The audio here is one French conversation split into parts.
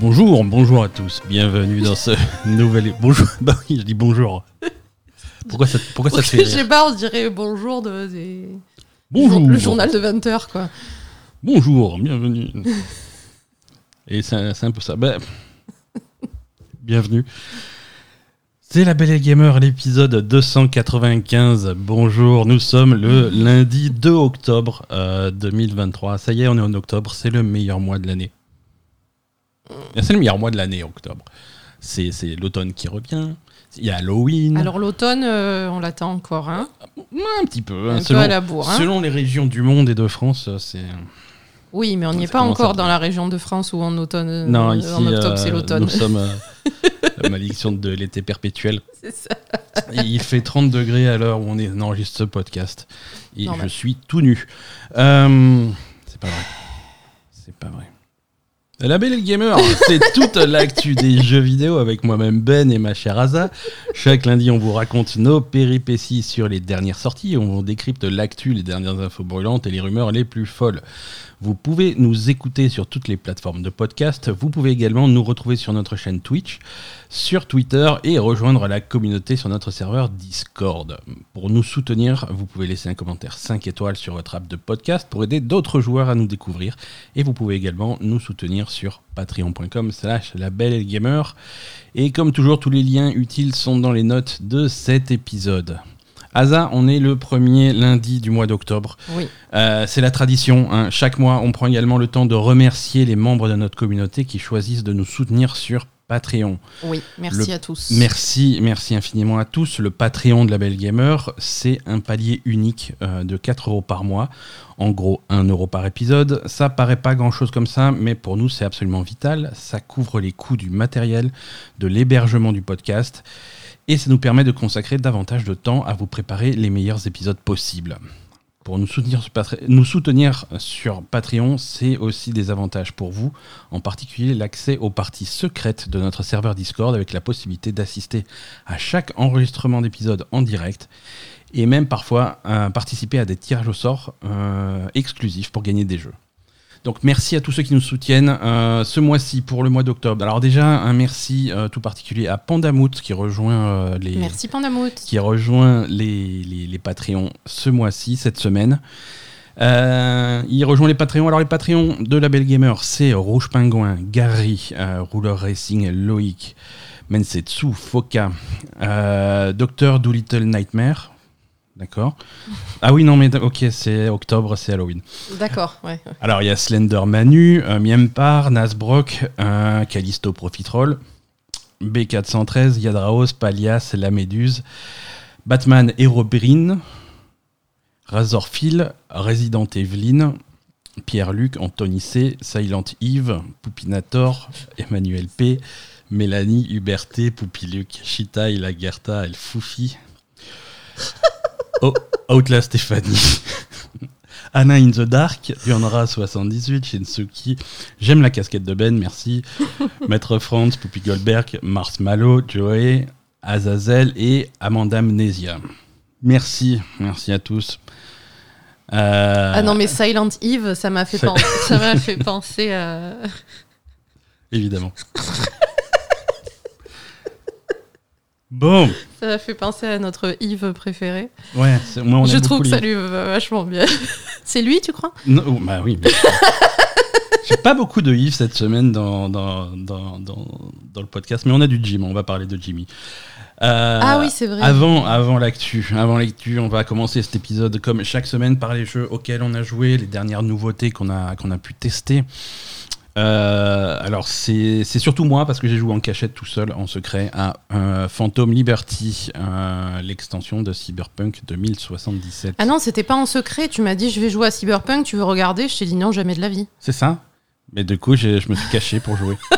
Bonjour, bonjour à tous, bienvenue dans ce nouvel... Bonjour, bah oui, je dis bonjour. Pourquoi ça, pourquoi ça te fait Je sais pas, on dirait bonjour de. des- Bonjour Le journal de 20h, quoi. Bonjour, bienvenue. Et c'est c'est un peu ça. Bah, bienvenue. C'est la Belle et Gamer, l'épisode 295. Bonjour, nous sommes le lundi 2 octobre euh, 2023. Ça y est, on est en octobre, c'est le meilleur mois de l'année. C'est le meilleur mois de l'année, octobre. C'est c'est l'automne qui revient. Il y a Halloween. Alors, l'automne, euh, on l'attend encore, hein. un petit peu. Un hein, peu selon, à la bourre, hein. selon les régions du monde et de France, euh, c'est. Oui, mais on n'y est pas encore dans la région de France où en automne. euh, Non, ici, en octobre, euh, c'est l'automne. Nous sommes euh, la malédiction de l'été perpétuel. C'est ça. Et il fait 30 degrés à l'heure où on, est, on enregistre ce podcast. Et Normal. je suis tout nu. Euh, c'est pas vrai. C'est pas vrai. La Belle et le Gamer, c'est toute l'actu des jeux vidéo avec moi-même Ben et ma chère Aza. Chaque lundi, on vous raconte nos péripéties sur les dernières sorties. On décrypte l'actu, les dernières infos brûlantes et les rumeurs les plus folles. Vous pouvez nous écouter sur toutes les plateformes de podcast. Vous pouvez également nous retrouver sur notre chaîne Twitch, sur Twitter et rejoindre la communauté sur notre serveur Discord. Pour nous soutenir, vous pouvez laisser un commentaire 5 étoiles sur votre app de podcast pour aider d'autres joueurs à nous découvrir. Et vous pouvez également nous soutenir sur patreon.com slash labelgamer. Et comme toujours, tous les liens utiles sont dans les notes de cet épisode. Asa, on est le premier lundi du mois d'octobre. Oui. Euh, c'est la tradition. hein. Chaque mois, on prend également le temps de remercier les membres de notre communauté qui choisissent de nous soutenir sur Patreon. Oui, merci Le- à tous. Merci, merci infiniment à tous. Le Patreon de la Belle Gamer, c'est un palier unique euh, de 4 euros par mois. En gros, 1 euro par épisode. Ça paraît pas grand chose comme ça, mais pour nous, c'est absolument vital. Ça couvre les coûts du matériel, de l'hébergement du podcast. Et ça nous permet de consacrer davantage de temps à vous préparer les meilleurs épisodes possibles. Pour nous soutenir, sur Patreon, c'est aussi des avantages pour vous, en particulier l'accès aux parties secrètes de notre serveur Discord avec la possibilité d'assister à chaque enregistrement d'épisode en direct et même parfois participer à des tirages au sort euh, exclusifs pour gagner des jeux. Donc merci à tous ceux qui nous soutiennent euh, ce mois-ci pour le mois d'octobre. Alors déjà un merci euh, tout particulier à Pandamout qui rejoint euh, les, Merci Pandamout. qui rejoint les, les, les Patreons ce mois-ci, cette semaine. Il rejoint les Patreons. Alors, les Patreons de la Belle Gamer, c'est Rouge Pingouin, Gary, Ruler Racing, Loïc, Mensetsu, Foka, Docteur Doolittle Nightmare. D'accord. Ah oui, non, mais ok, c'est octobre, c'est Halloween. D'accord, ouais. Alors, il y a Slender Manu, euh, Miempar, Nasbrock, euh, Callisto Profitroll, B413, Yadraos, Palias, La Méduse, Batman Herobrine, Razorfil, Resident Evelyn, Pierre-Luc, Anthony C, Silent Eve, Poupinator, Emmanuel P, Mélanie, Huberté, Poupiluc, Chita, Lagerta, El Foufi, oh, Outla Stéphanie. Anna in the Dark, Yonra 78, Shinsuki, J'aime la casquette de Ben, merci. Maître Franz, Poupy Goldberg, Mars Malo, Joey, Azazel et Amanda Amnesia. Merci, merci à tous. Euh, Ah non, mais Silent Eve, ça m'a fait, C'est- pen- ça m'a fait penser à. Évidemment. Bon, Ça m'a fait penser à notre Yves préféré. ouais, c'est- moi on Je trouve que ça lui va vachement bien. C'est lui, tu crois? Non, oh, bah oui, bien sûr. J'ai pas beaucoup de Yves cette semaine dans, dans, dans, dans, dans le podcast, mais on a du Jim, on va parler de Jimmy. Euh, Ah oui, c'est vrai. Avant, avant l'actu, avant l'actu, on va commencer cet épisode comme chaque semaine par les jeux auxquels on a joué, les dernières nouveautés qu'on a, qu'on a pu tester. Euh, alors c'est surtout moi parce que j'ai joué en cachette tout seul en secret à euh, Phantom Liberty, euh, l'extension de Cyberpunk 2077. Ah non, c'était pas en secret. Tu m'as dit, je vais jouer à Cyberpunk, tu veux regarder? Je t'ai dit non, jamais de la vie. C'est ça Mais du coup, je me suis caché pour jouer.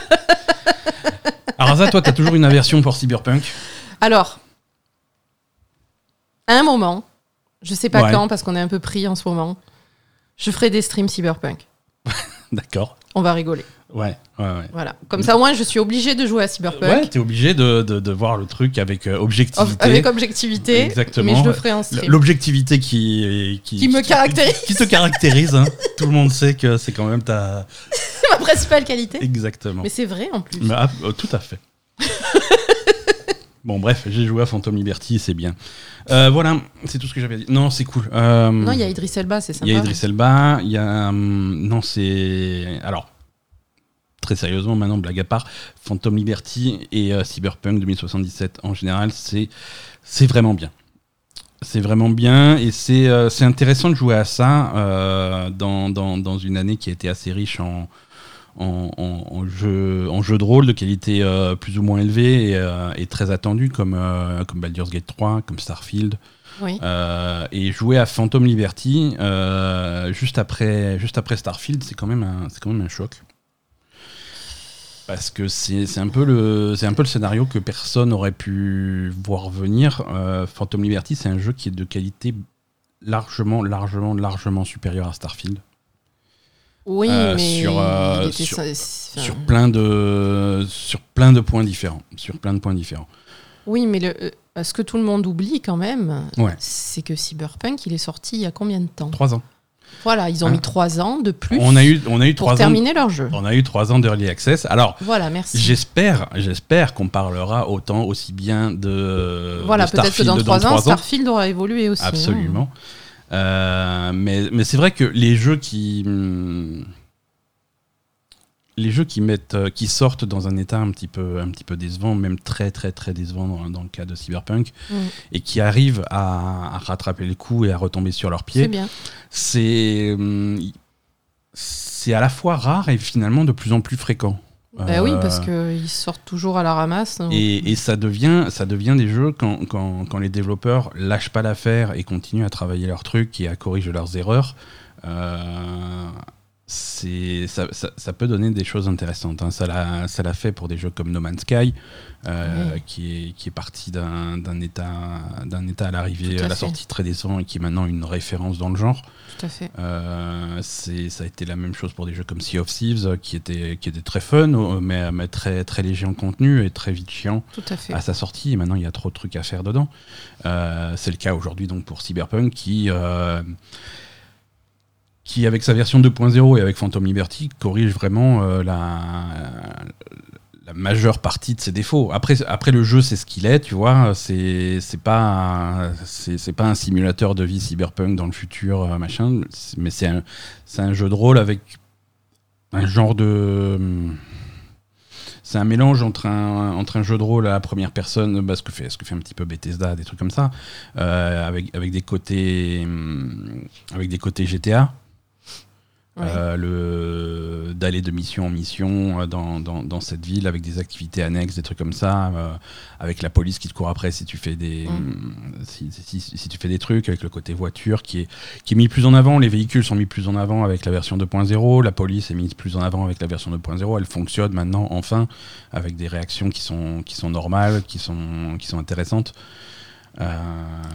Ça, toi, t'as toujours une aversion pour Cyberpunk? Alors, à un moment, je sais pas Ouais. quand parce qu'on est un peu pris en ce moment, je ferai des streams Cyberpunk. D'accord. On va rigoler. Ouais, ouais, ouais. Voilà. Comme ça, au moins, je suis obligée de jouer à Cyberpunk. Ouais, t'es obligé de, de, de voir le truc avec euh, objectivité. Avec objectivité. Exactement. Mais je le ferai en stream. L'objectivité qui, qui, Qui me caractérise. Qui te caractérise. hein. Tout le monde sait que c'est quand même ta. C'est ma principale qualité. Exactement. Mais c'est vrai en plus. Ah, euh, tout à fait. Bon, bref, j'ai joué à Phantom Liberty, c'est bien. Euh, voilà, c'est tout ce que j'avais dit. Non, c'est cool. Euh, Non, il y a Idris Elba, c'est sympa. Il y a Idris Elba, il y a. hum, non, c'est. Alors, très sérieusement, maintenant, blague à part, Phantom Liberty et euh, Cyberpunk 2077 en général, c'est c'est vraiment bien. C'est vraiment bien et c'est c'est intéressant de jouer à ça dans, dans, dans une année qui a été assez riche en, en, en, en jeux de rôle de qualité euh, plus ou moins élevée et, euh, et très attendue comme, euh, comme Baldur's Gate 3, comme Starfield. Oui. Et jouer à Phantom Liberty juste, après, juste après Starfield, c'est quand, même un- quand même un choc. Parce que c'est un, peu le- un peu le scénario que personne n'aurait pu voir venir. Phantom Liberty, c'est un jeu qui est de qualité largement, largement, largement supérieure à Starfield. Oui, Euh, mais sur, euh, sur- ça- enfin, Sur plein, de, sur plein de points différents. Sur plein de points différents. Oui, mais le, euh, ce que tout le monde oublie quand même, Ouais. c'est que Cyberpunk, il est sorti il y a combien de temps? Trois ans. Voilà, ils ont Hein mis trois ans de plus On a eu, on a eu pour trois ans. terminer leur jeu. On a eu trois ans d'early access. Alors, Voilà, merci. J'espère, j'espère qu'on parlera autant aussi bien de Voilà, peut-être que dans trois ans, trois Starfield aura évolué aussi. hein. Euh, mais mais c'est vrai que les jeux qui hum, les jeux qui mettent euh, qui sortent dans un état un petit peu un petit peu décevant, même très très très décevant dans, dans le cas de Cyberpunk, Mm. et qui arrivent à, à rattraper le coup et à retomber sur leurs pieds C'est bien. c'est hum, c'est à la fois rare et finalement de plus en plus fréquent. Bah oui, Euh, parce qu'ils sortent toujours à la ramasse. donc- et, et ça, devient, ça devient des jeux quand, quand, quand les développeurs lâchent pas l'affaire et continuent à travailler leurs trucs et à corriger leurs erreurs. euh, c'est ça, ça, ça peut donner des choses intéressantes. hein. Ça l'a fait pour des jeux comme No Man's Sky, euh, Oui. qui, est, qui est parti d'un état, à l'arrivée, à à, la sortie très décevant et qui est maintenant une référence dans le genre. Tout à fait. Euh, ça a été la même chose pour des jeux comme Sea of Thieves, euh, qui était, qui était très fun, mais, mais très, très léger en contenu et très vite chiant Tout à fait. à sa sortie. Et maintenant, il y a trop de trucs à faire dedans. Euh, c'est le cas aujourd'hui donc pour Cyberpunk, qui, qui avec sa version 2.0 et avec Phantom Liberty, corrige vraiment euh, la, majeure partie de ses défauts. Après, après le jeu, c'est ce qu'il est, tu vois. C'est pas, pas un simulateur de vie Cyberpunk dans le futur, euh, machin. Mais c'est un, un jeu de rôle avec un genre de c'est un mélange entre un, entre un jeu de rôle à la première personne, bah, ce, que fait, que fait un petit peu Bethesda, des trucs comme ça, euh, avec, avec, des côtés, avec des côtés GTA. Ouais. Euh, le d'aller de mission en mission euh, dans, dans, dans cette ville avec des activités annexes, des trucs comme ça, euh, avec la police qui te court après si tu fais des Mm. si, si, si tu fais des trucs, avec le côté voiture qui est qui est mis plus en avant, les véhicules sont mis plus en avant avec la version 2.0, la police est mise plus en avant avec la version 2.0, elle fonctionne maintenant enfin avec des réactions qui sont qui sont normales, qui sont qui sont intéressantes. Euh,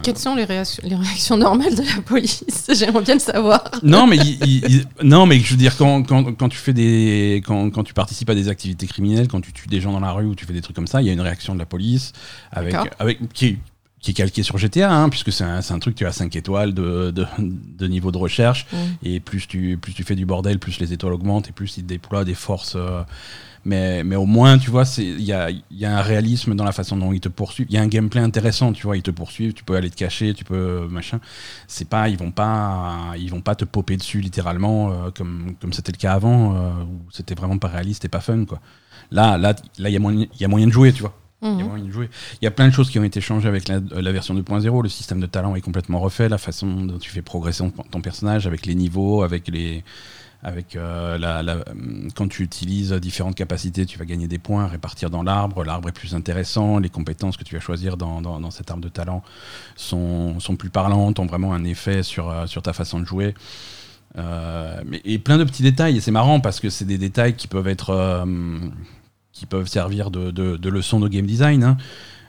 Quelles sont les réactions, les réactions normales de la police? J'aimerais bien le savoir. non, mais il- il- il- non, mais je veux dire quand, quand, quand tu fais des quand, quand tu participes à des activités criminelles, quand tu tues des gens dans la rue ou tu fais des trucs comme ça, il y a une réaction de la police avec avec qui est, qui est calquée sur GTA, hein, puisque c'est un, un truc tu as 5 étoiles de, de, de niveau de recherche Mm. et plus tu plus tu fais du bordel, plus les étoiles augmentent et plus ils déploient des forces. euh, mais, mais au moins, tu vois, il y a, y a un réalisme dans la façon dont ils te poursuivent. Il y a un gameplay intéressant, tu vois. Ils te poursuivent, tu peux aller te cacher, tu peux machin. C'est pas, ils vont pas, ils vont pas te popper dessus littéralement euh, comme comme c'était le cas avant euh, où c'était vraiment pas réaliste et pas fun quoi. Là, là, là, il y a moyen, il y a moyen de jouer, tu vois. Il. Il y a plein de choses qui ont été changées avec la, la version 2.0. Le système de talent est complètement refait. La façon dont tu fais progresser ton, ton personnage avec les niveaux, avec les. Avec euh, la, la- quand tu utilises différentes capacités, tu vas gagner des points, répartir dans l'arbre. L'arbre est plus intéressant. Les compétences que tu vas choisir dans, dans, cet arbre de talent sont, plus parlantes, ont vraiment un effet sur, euh, ta façon de jouer. Euh, mais, et plein de petits détails. Et c'est marrant parce que c'est des détails qui peuvent être. qui peuvent servir de, de, leçon de game design. hein.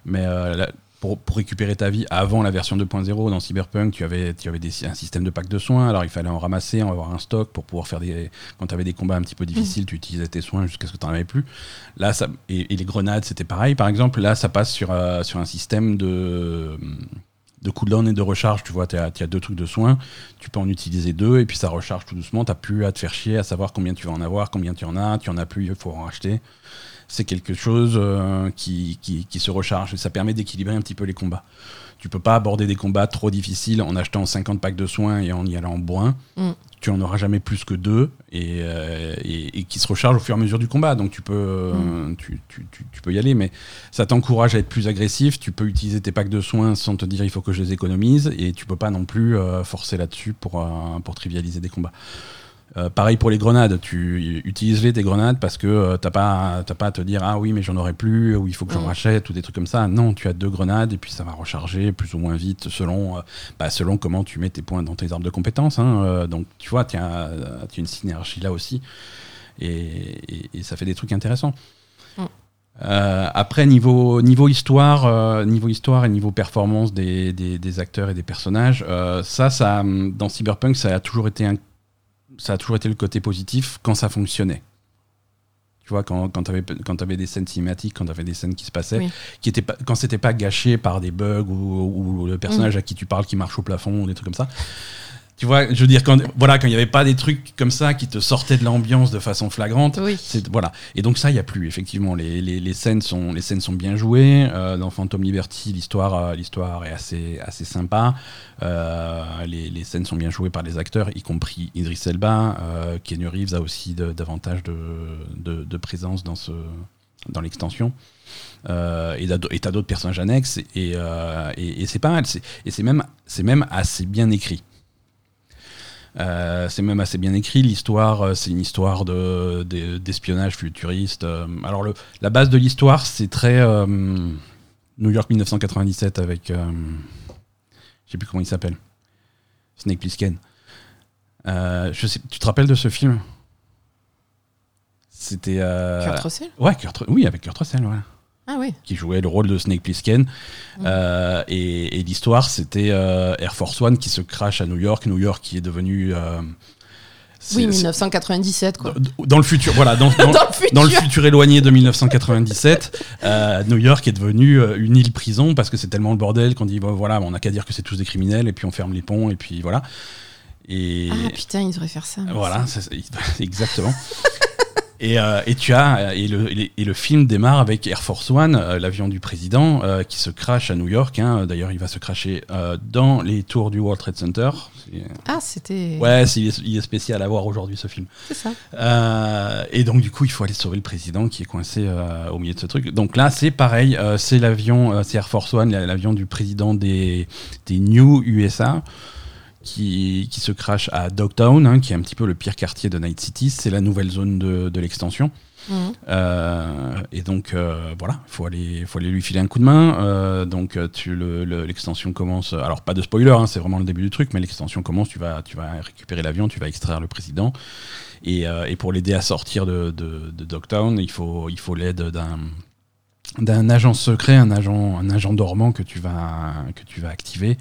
Mais pour, pour récupérer ta vie avant la version 2.0 dans Cyberpunk, tu avais, tu avais des- un système de pack de soins. Alors il fallait en ramasser, en avoir un stock pour pouvoir faire des. Quand tu avais des combats un petit peu difficiles, tu utilisais tes soins jusqu'à ce que tu n'en avais plus. Là, ça, et, et les grenades, c'était pareil. Par exemple, là, ça passe sur, euh, sur un système de de cooldown et de recharge, tu vois, tu as, deux trucs de soins, tu peux en utiliser deux et puis ça recharge tout doucement, tu plus à te faire chier à savoir combien tu vas en avoir, combien tu en as, tu en as plus, il faut en racheter. C'est quelque chose euh, qui, qui se recharge et ça permet d'équilibrer un petit peu les combats. Tu peux pas aborder des combats trop difficiles en achetant 50 packs de soins et en y allant en bourrin. Mm. Tu en auras jamais plus que deux et, euh, et, et qui se rechargent au fur et à mesure du combat. Donc tu peux, euh, tu, tu, tu, tu peux y aller, mais ça t'encourage à être plus agressif. Tu peux utiliser tes packs de soins sans te dire il faut que je les économise et tu peux pas non plus euh, forcer là-dessus pour, euh, pour trivialiser des combats. Euh, pareil pour les grenades, tu utilises les tes grenades parce que euh, t'as pas t'as pas à te dire ah oui mais j'en aurai plus ou il faut que j'en Mm. rachète ou des trucs comme ça. Non, tu as deux grenades et puis ça va recharger plus ou moins vite selon euh, bah, selon comment tu mets tes points dans tes arbres de compétences. hein. Euh, donc tu vois, tu as, as une synergie là aussi et, et- et ça fait des trucs intéressants. Mm. Euh, après niveau niveau histoire, euh, niveau histoire et niveau performance des, des, des acteurs et des personnages, euh, ça ça dans Cyberpunk ça a toujours été un ça a toujours été le côté positif quand ça fonctionnait. Tu vois, quand, quand tu avais, quand avais des scènes cinématiques, quand tu avais des scènes qui se passaient, Oui. qui étaient pas, quand c'était pas gâché par des bugs ou, ou le personnage à qui tu parles qui marche au plafond ou des trucs comme ça. Tu vois, je veux dire, quand voilà, quand il n'y avait pas des trucs comme ça qui te sortaient de l'ambiance de façon flagrante, Oui. voilà. Et donc ça, il y a plus. Effectivement, les, les, les scènes sont les scènes sont bien jouées. Euh, dans Phantom Liberty, l'histoire euh, l'histoire est assez assez sympa. Euh, les, les scènes sont bien jouées par les acteurs, y compris Idris Elba. Euh, Keanu Reeves a aussi de- davantage de, de, de présence dans ce dans l'extension. Euh, et t'as- d'autres personnages annexes et, euh, et, et c'est pas mal. Et c'est même c'est même assez bien écrit. Euh, c'est même assez bien écrit. L'histoire, euh, c'est une histoire de, de- d'espionnage futuriste. Euh, alors, le, la base de l'histoire, c'est très euh, New York 1997 avec. euh, je sais plus comment il s'appelle. Snake Plissken. Je sais, tu te rappelles de ce film? C'était. Kurt Russell? Ouais, Kurt- oui, avec Kurt Russell, voilà Ah oui. qui jouait le rôle de Snake Plissken. Euh, et et l'histoire, c'était euh, Air Force One qui se crache à New York. New York qui est devenu. euh, Oui, c'est- 1997, quoi. dans, dans le futur, voilà, dans, dans- Dans le futur. dans le futur éloigné de 1997, euh, New York est devenu euh, une île prison parce que c'est tellement le bordel qu'on dit bon, voilà, on n'a qu'à dire que c'est tous des criminels et puis on ferme les ponts et puis voilà. Et Ah putain, ils devraient faire ça. voilà, exactement. Et, euh, et tu as et le, et le- et le film démarre avec Air Force One, euh, l'avion du président, euh, qui se crache à New York. hein. D'ailleurs, il va se cracher euh, dans les tours du World Trade Center. Ah, c'était. Ouais, il est, il est spécial à voir aujourd'hui ce film. C'est ça. Euh, et donc du coup, il faut aller sauver le président qui est coincé euh, au milieu de ce truc. Donc là, c'est pareil, euh, c'est l'avion, euh, c'est Air Force One, la- l'avion du président des, des New USA. Qui, qui se crache à Dogtown, hein, qui est un petit peu le pire quartier de Night City. C'est la nouvelle zone de, de l'extension. Mhm. Euh, et donc euh, voilà, il faut aller, faut aller lui filer un coup de main. Euh, donc tu, le- le- l'extension commence. Alors pas de spoiler, hein, c'est vraiment le début du truc, mais l'extension commence. Tu vas, tu vas récupérer l'avion, tu vas extraire le président. Et, et pour l'aider à sortir de, de, de Dogtown, il faut, il faut l'aide d'un d'un agent secret, un agent, un agent dormant que tu vas, que tu vas activer,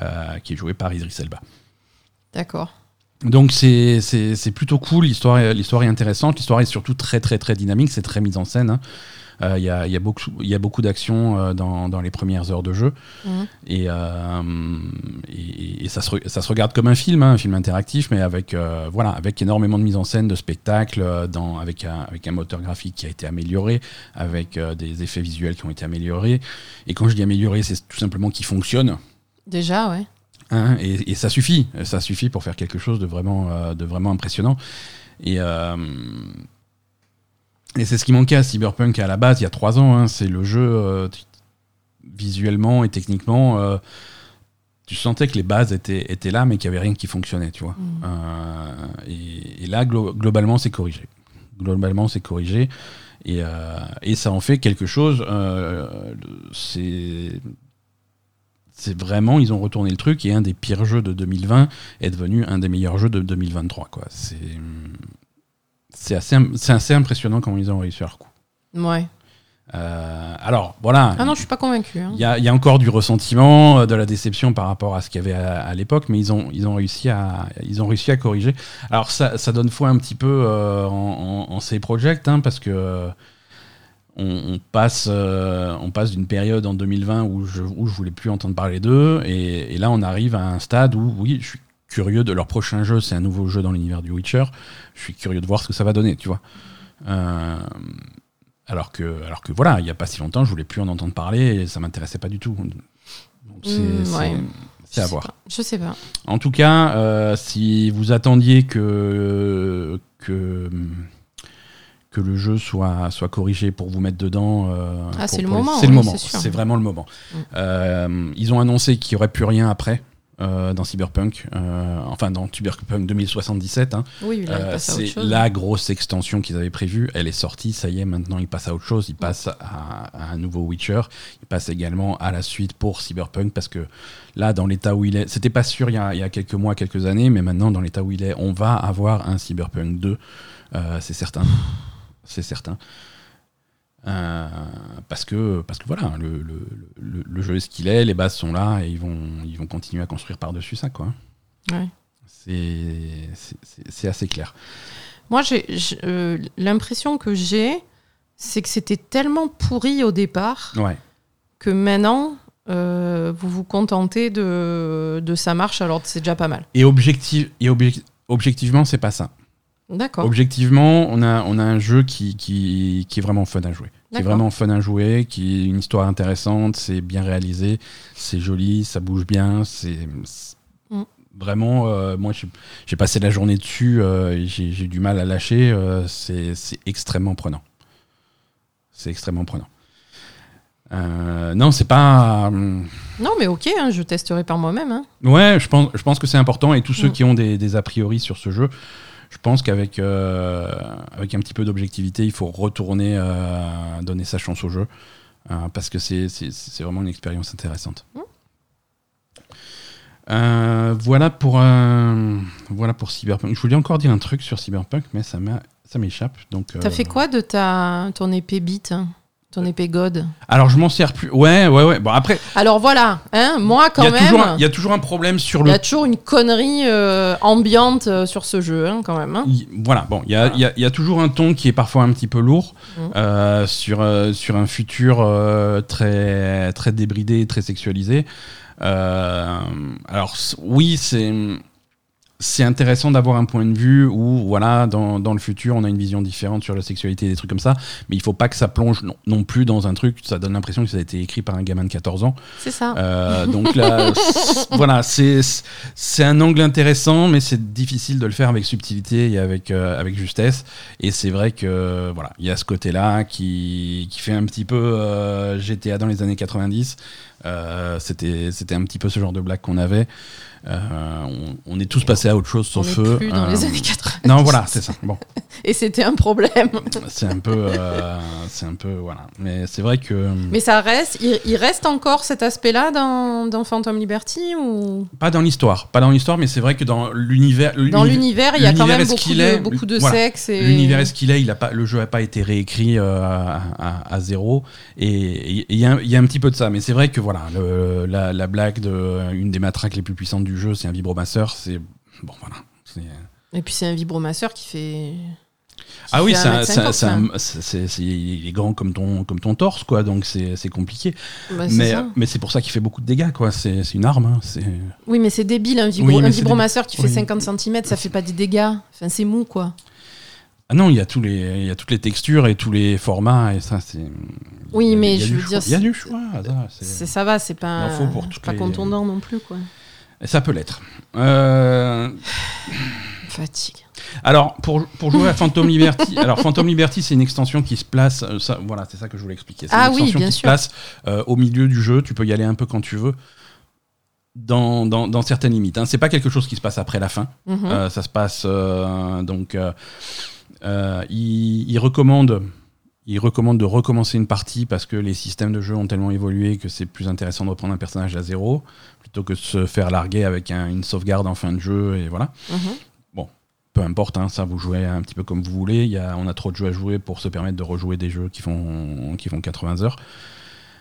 euh, qui est joué par Idris Elba. D'accord. Donc c'est c'est- c'est plutôt cool, l'histoire est, l'histoire est intéressante, l'histoire est surtout très très très dynamique, c'est très mise en scène. hein. Euh, Il y, a, il y a beaucoup, il y a beaucoup d'action euh, dans, dans les premières heures de jeu Mhm. et, euh, et, et ça, se, re- ça se regarde comme un film, hein, un film interactif, mais avec, voilà, avec énormément de mise en scène, de spectacle, dans, avec, un, avec un moteur graphique qui a été amélioré, avec des effets visuels qui ont été améliorés. Et quand je dis amélioré, c'est tout simplement qui fonctionne. Déjà, ouais. Hein, et, et ça suffit, ça suffit pour faire quelque chose de vraiment, euh, de vraiment impressionnant. Et, euh, et c'est ce qui manquait à Cyberpunk à la base il y a trois ans. hein, c'est le jeu euh, visuellement et techniquement. euh, tu sentais que les bases étaient, étaient là, mais qu'il n'y avait rien qui fonctionnait, tu vois. Mhm. Euh, et, et là, glo- globalement, c'est corrigé. Globalement, c'est corrigé. Et, et ça en fait quelque chose. c'est. C'est vraiment, ils ont retourné le truc et un des pires jeux de 2020 est devenu un des meilleurs jeux de 2023. Quoi. C'est, c'est, assez, impressionnant comment ils ont réussi leur coup. Ouais. Euh, alors voilà. Ah non, je suis pas convaincu. hein. Il y, a, il y a encore du ressentiment, euh, de la déception par rapport à ce qu'il y avait à, à l'époque, mais ils ont, ils, ont réussi à, ils ont réussi à corriger. Alors ça, ça donne foi un petit peu euh, en, en, en ces projects, hein, parce que euh, on, on passe, on passe d'une période en 2020 où je, où je voulais plus entendre parler d'eux, et, et là on arrive à un stade où, oui, je suis curieux de leur prochain jeu, c'est un nouveau jeu dans l'univers du Witcher, je suis curieux de voir ce que ça va donner, tu vois. Euh, alors que, alors que voilà, il n'y a pas si longtemps, je voulais plus en entendre parler et ça m'intéressait pas du tout. Donc, c'est ouais. à voir. pas. Je sais pas. En tout cas, euh, si vous attendiez que, que, que le jeu soit, soit corrigé pour vous mettre dedans. euh, Ah, c'est le moment, C'est le moment. c'est vraiment le moment. Mm. Euh, ils ont annoncé qu'il n'y aurait plus rien après. Euh, dans Cyberpunk, euh, enfin dans Cyberpunk 2077, hein. Oui, Euh, c'est la grosse extension qu'ils avaient prévue. Elle est sortie, ça y est, maintenant ils passent à autre chose. Ils passent à, à un nouveau Witcher. Ils passent également à la suite pour Cyberpunk parce que là, dans l'état où il est, c'était pas sûr il y, a, il y a quelques mois, quelques années, mais maintenant, dans l'état où il est, on va avoir un Cyberpunk 2. Euh, c'est certain. C'est certain. Euh, parce que parce que voilà le, le, le, le jeu est ce qu'il est les bases sont là et ils vont ils vont continuer à construire par dessus ça quoi Ouais. c'est assez clair Moi, j'ai euh, l'impression que j'ai, c'est que c'était tellement pourri au départ ouais que maintenant, euh, vous vous contentez de, de ça marche, alors c'est déjà pas mal. Et, objectif, et objec- objectivement, c'est pas ça. D'accord. Objectivement, on a, on a un jeu qui, qui, qui est vraiment fun à jouer. Qui est vraiment fun à jouer, qui est une histoire intéressante, c'est bien réalisé, c'est joli, ça bouge bien, c'est Mm. vraiment. euh, moi, j'ai passé la journée dessus, euh, j'ai du mal à lâcher. euh, c'est extrêmement prenant. C'est extrêmement prenant. Euh, non, c'est pas. hum, Non, mais ok, hein, je testerai par moi-même. hein. Ouais, je pense, je pense que c'est important. Et tous ceux Mm. qui ont des, des a priori sur ce jeu, je pense qu'avec euh, avec un petit peu d'objectivité, il faut retourner euh, donner sa chance au jeu. euh, parce que c'est c'est- c'est vraiment une expérience intéressante. Mm. Euh, voilà, pour, voilà pour Cyberpunk. Je voulais encore dire un truc sur Cyberpunk, mais ça m'a- ça m'échappe. donc. T'as fait quoi de ta, ton épée bite? hein, Ton épée God Alors, je m'en sers plus. Ouais, ouais, ouais. Bon, après, Alors voilà, hein, moi il quand y, a même, toujours un- il y a toujours un problème sur il le y a toujours une connerie euh, ambiante euh, sur ce jeu, hein, quand même. hein. Il- voilà, bon, il y a, il y a- il y a toujours un ton qui est parfois un petit peu lourd Mm. euh, sur, euh, sur un futur euh, très, très débridé, très sexualisé. Euh, alors, c- oui, c'est. C'est intéressant d'avoir un point de vue où, voilà, dans, dans le futur, on a une vision différente sur la sexualité et des trucs comme ça, mais il faut pas que ça plonge non, non plus dans un truc, ça donne l'impression que ça a été écrit par un gamin de 14 ans. C'est ça. Euh, donc là, voilà, c'est c'est un angle intéressant, mais c'est difficile de le faire avec subtilité et avec euh, avec justesse. Et c'est vrai que voilà, il y a ce côté-là qui qui fait un petit peu euh, GTA dans les années 90. Euh, C'était c'était un petit peu ce genre de blague qu'on avait. Euh, on, on est tous passés à autre chose On sauf feu. plus dans les Euh, années 80. Non, voilà, c'est ça. Bon, Et c'était un problème. c'est un peu, c'est un peu, voilà. Mais c'est vrai que Mais ça reste, il, il reste encore cet aspect-là dans, dans Phantom Liberty ou? Pas dans l'histoire, pas dans l'histoire, mais c'est vrai que dans l'univers, dans l'univers il y a quand même beaucoup de, est, beaucoup de voilà. sexe et L'univers est ce qu'il est, il a pas, le jeu n'a pas été réécrit à, à- à zéro. Et il y, y a un petit peu de ça. Mais c'est vrai que voilà, le- la, la blague de une des matraques les plus puissantes du jeu, c'est un vibromasseur. C'est. Bon, voilà. C'est- et puis c'est un vibromasseur qui fait qui Ah oui, fait c'est un- 1m50, c'est un- c'est quoi. un- c'est- c'est- c'est- il est grand comme ton, comme ton torse, quoi. Donc c'est compliqué. Bah, mais mais c'est pour ça qu'il fait beaucoup de dégâts, quoi. C'est une arme. hein. C'est. Oui, mais c'est débile, un, vibro- Oui, mais un c'est vibromasseur qui fait Oui. 50 cm, ça fait pas des dégâts. Enfin, c'est mou, quoi. Ah non, il y a tous les, il y a toutes les textures et tous les formats et ça c'est. Oui, mais je veux choix. dire, il y a du choix. ça, va, c'est pas, pour pas les- contondant non plus, quoi. Ça peut l'être. Euh, Fatigue. alors, pour, pour jouer à Phantom Liberty, alors Phantom Liberty, c'est une extension qui se place. euh, ça, voilà, c'est ça que je voulais expliquer. C'est Ah une oui, extension bien qui se sûr. place euh, au milieu du jeu. Tu peux y aller un peu quand tu veux. Dans, dans, dans certaines limites. Hein. C'est pas quelque chose qui se passe après la fin. Mhm. Euh, ça se passe donc. Euh, il, il recommande. Il recommande de recommencer une partie parce que les systèmes de jeu ont tellement évolué que c'est plus intéressant de reprendre un personnage à zéro plutôt que de se faire larguer avec un- une sauvegarde en fin de jeu et voilà. Mhm. peu importe, hein, ça vous jouez un petit peu comme vous voulez. Il y a, on a trop de jeux à jouer pour se permettre de rejouer des jeux qui font, qui font 80 heures.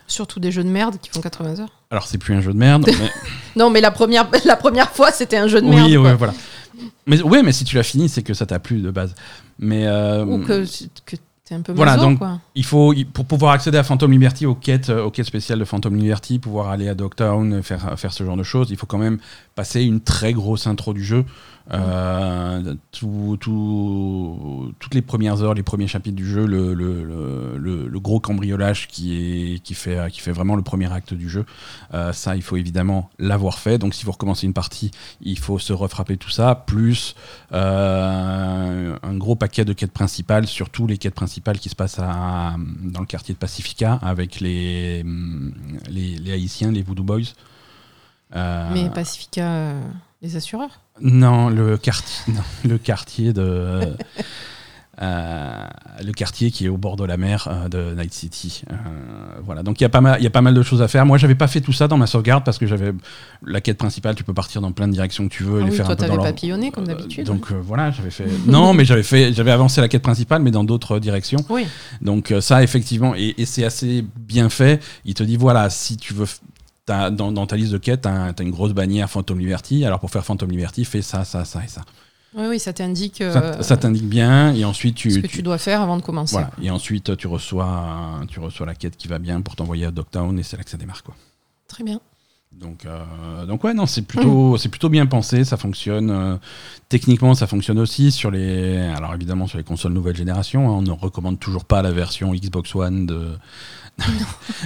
Surtout des jeux de merde qui font 80 heures. Alors c'est plus un jeu de merde. mais... Non, mais la première, la première fois, c'était un jeu de merde. oui, ouais, voilà. Mais ouais, mais si tu l'as fini, c'est que ça t'a plu de base. Mais euh, Ou que, que t'es un peu Voilà, maso, donc- quoi. il faut, pour pouvoir accéder à Phantom Liberty, aux quêtes, euh, aux quêtes spéciales de Phantom Liberty, pouvoir aller à Dogtown, faire, faire ce genre de choses, il faut quand même passer une très grosse intro du jeu. Euh, tout- tout- toutes les premières heures, les premiers chapitres du jeu, le, gros cambriolage qui, fait, vraiment le premier acte du jeu, euh, ça, il faut évidemment l'avoir fait. Donc, si vous recommencez une partie, il faut se refrapper tout ça, plus euh, un gros paquet de quêtes principales, surtout les quêtes principales qui se passent dans le quartier de Pacifica avec les, Haïtiens, les Voodoo Boys. Mais Pacifica, les assureurs. Non, le quartier, non, le quartier de. euh, le quartier qui est au bord de la mer euh, de Night City. Euh, voilà, donc il y, a pas mal- il y a pas mal de choses à faire. Moi, j'avais pas fait tout ça dans ma sauvegarde parce que j'avais la quête principale. Tu peux partir dans plein de directions que tu veux et Ah les oui, faire toi, un peu dans papillonné, comme d'habitude. Donc euh, voilà, j'avais fait. non, mais j'avais fait, j'avais avancé la quête principale, mais dans d'autres directions. Oui. Donc euh, ça, effectivement, et, et c'est assez bien fait. Il te dit, voilà, si tu veux... dans, dans ta liste de quêtes, tu as, une grosse bannière Phantom Liberty. Alors pour faire Phantom Liberty, fais ça, ça, ça et ça. Oui, oui, ça t'indique euh, Ça, ça t'indique bien, et ensuite tu... ce que tu- tu dois faire avant de commencer. voilà. Et ensuite tu reçois, tu reçois la quête qui va bien pour t'envoyer à Dogtown, et c'est là que ça démarre. Quoi. Très bien. Donc, euh, donc ouais, non, c'est plutôt, c'est plutôt bien pensé, ça fonctionne. euh, techniquement, ça fonctionne aussi sur les, alors évidemment sur les consoles nouvelle génération. hein, on ne recommande toujours pas la version Xbox One de.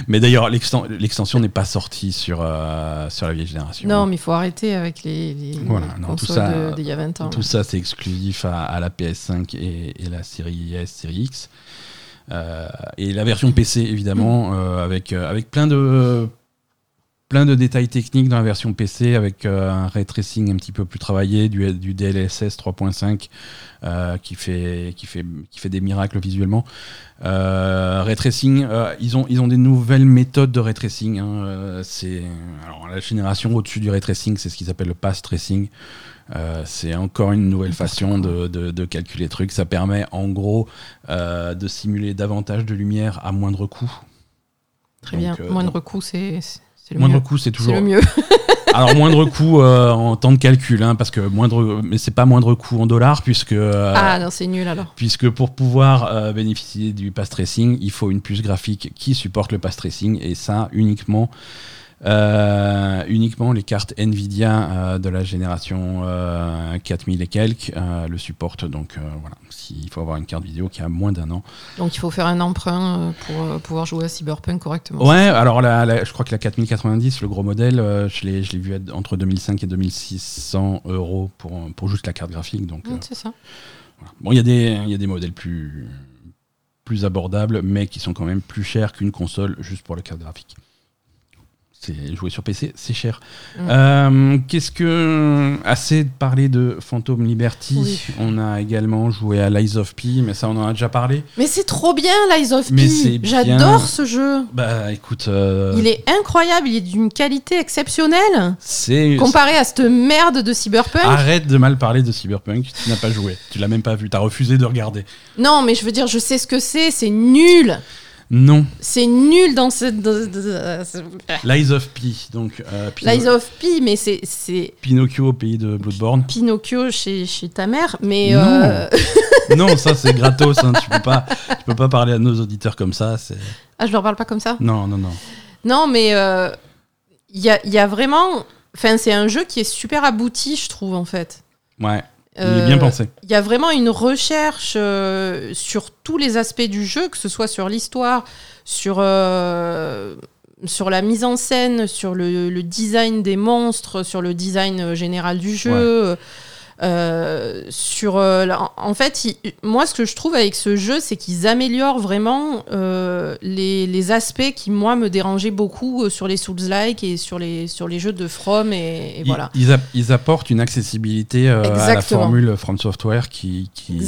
mais d'ailleurs, l'exten- l'extension n'est pas sortie sur euh, sur la vieille génération. Non, mais il faut arrêter avec les, les Voilà, non, tout consoles ça- d'il y a 20 ans. Tout ça, c'est exclusif à, à la PS5 et, et la série S, série X. Euh, et la version PC, évidemment, euh, avec, euh, avec plein de, plein de détails techniques dans la version PC, avec euh, un ray tracing un petit peu plus travaillé, du, du DLSS 3.5 euh, qui, fait, qui, fait, qui fait des miracles visuellement. Euh, ray tracing, euh, ils, ont, ils ont des nouvelles méthodes de ray tracing. hein, c'est, alors, la génération au-dessus du ray tracing, c'est ce qu'ils appellent le pass tracing. Euh, c'est encore une nouvelle façon de, de- de calculer les trucs. Ça permet en gros euh, de simuler davantage de lumière à moindre coût. Très Donc, bien. euh, Moindre coût, c'est Moindre mieux. coût, c'est C'est toujours. le mieux. Alors moindre coût euh, en temps de calcul, hein, parce que moindre, mais c'est pas moindre coût en dollars puisque. euh, Ah non, c'est nul alors. Puisque pour pouvoir euh, bénéficier du pass tracing, il faut une puce graphique qui supporte le pass tracing et ça uniquement, euh, uniquement les cartes Nvidia euh, de la génération euh, 4000 et quelques euh, le supportent. Donc euh, voilà, il faut avoir une carte vidéo qui a moins d'un an. Donc il faut faire un emprunt euh, pour euh, pouvoir jouer à Cyberpunk correctement. Ouais, alors la- la- je crois que la 4090, le gros modèle, euh, je l'ai vu à- entre 2005 et 2600 euros pour, pour juste la carte graphique. Donc Mm, euh, c'est ça. Voilà. Bon, il y, a des- il y a des modèles plus, plus abordables, mais qui sont quand même plus chers qu'une console juste pour la carte graphique. C'est jouer sur PC, c'est cher. Mm. Euh, Qu'est-ce que assez de parler de Phantom Liberty Oui. On a également joué à Lies of P, mais ça on en a déjà parlé. Mais c'est trop bien, Lies of P. J'adore ce jeu. Bah écoute, euh, Il est incroyable, il est d'une qualité exceptionnelle. c'est Comparé à cette merde de Cyberpunk. arrête de mal parler de Cyberpunk. Tu n'as pas joué, tu l'as même pas vu, tu as refusé de regarder. Non, mais je veux dire, je sais ce que c'est, c'est nul. Non, C'est nul dans cette. Lies of P, donc euh, Pino- Lies of P, mais c'est- Pinocchio au pays de Bloodborne. Pinocchio chez, chez ta mère, mais. Non. euh, non, ça c'est gratos. hein, Tu peux pas, tu peux pas parler à nos auditeurs comme ça. Ah, je leur parle pas comme ça? Non, non, non. Non, mais euh, il y, a, il y a vraiment. Enfin, c'est un jeu qui est super abouti, je trouve, en fait. Ouais, il est Euh, bien pensé. Il y a vraiment une recherche euh, sur tous les aspects du jeu, que ce soit sur l'histoire, sur, euh, sur la mise en scène, sur le, le design des monstres, sur le design euh, général du jeu. Euh, sur euh, en- fait il- moi ce que je trouve avec ce jeu c'est qu'ils améliorent vraiment euh, les, les aspects qui moi me dérangeaient beaucoup sur les Souls-like et sur les, sur les jeux de From et, et Ils- voilà Ils, app- ils apportent une accessibilité à la formule From Software qui, qui,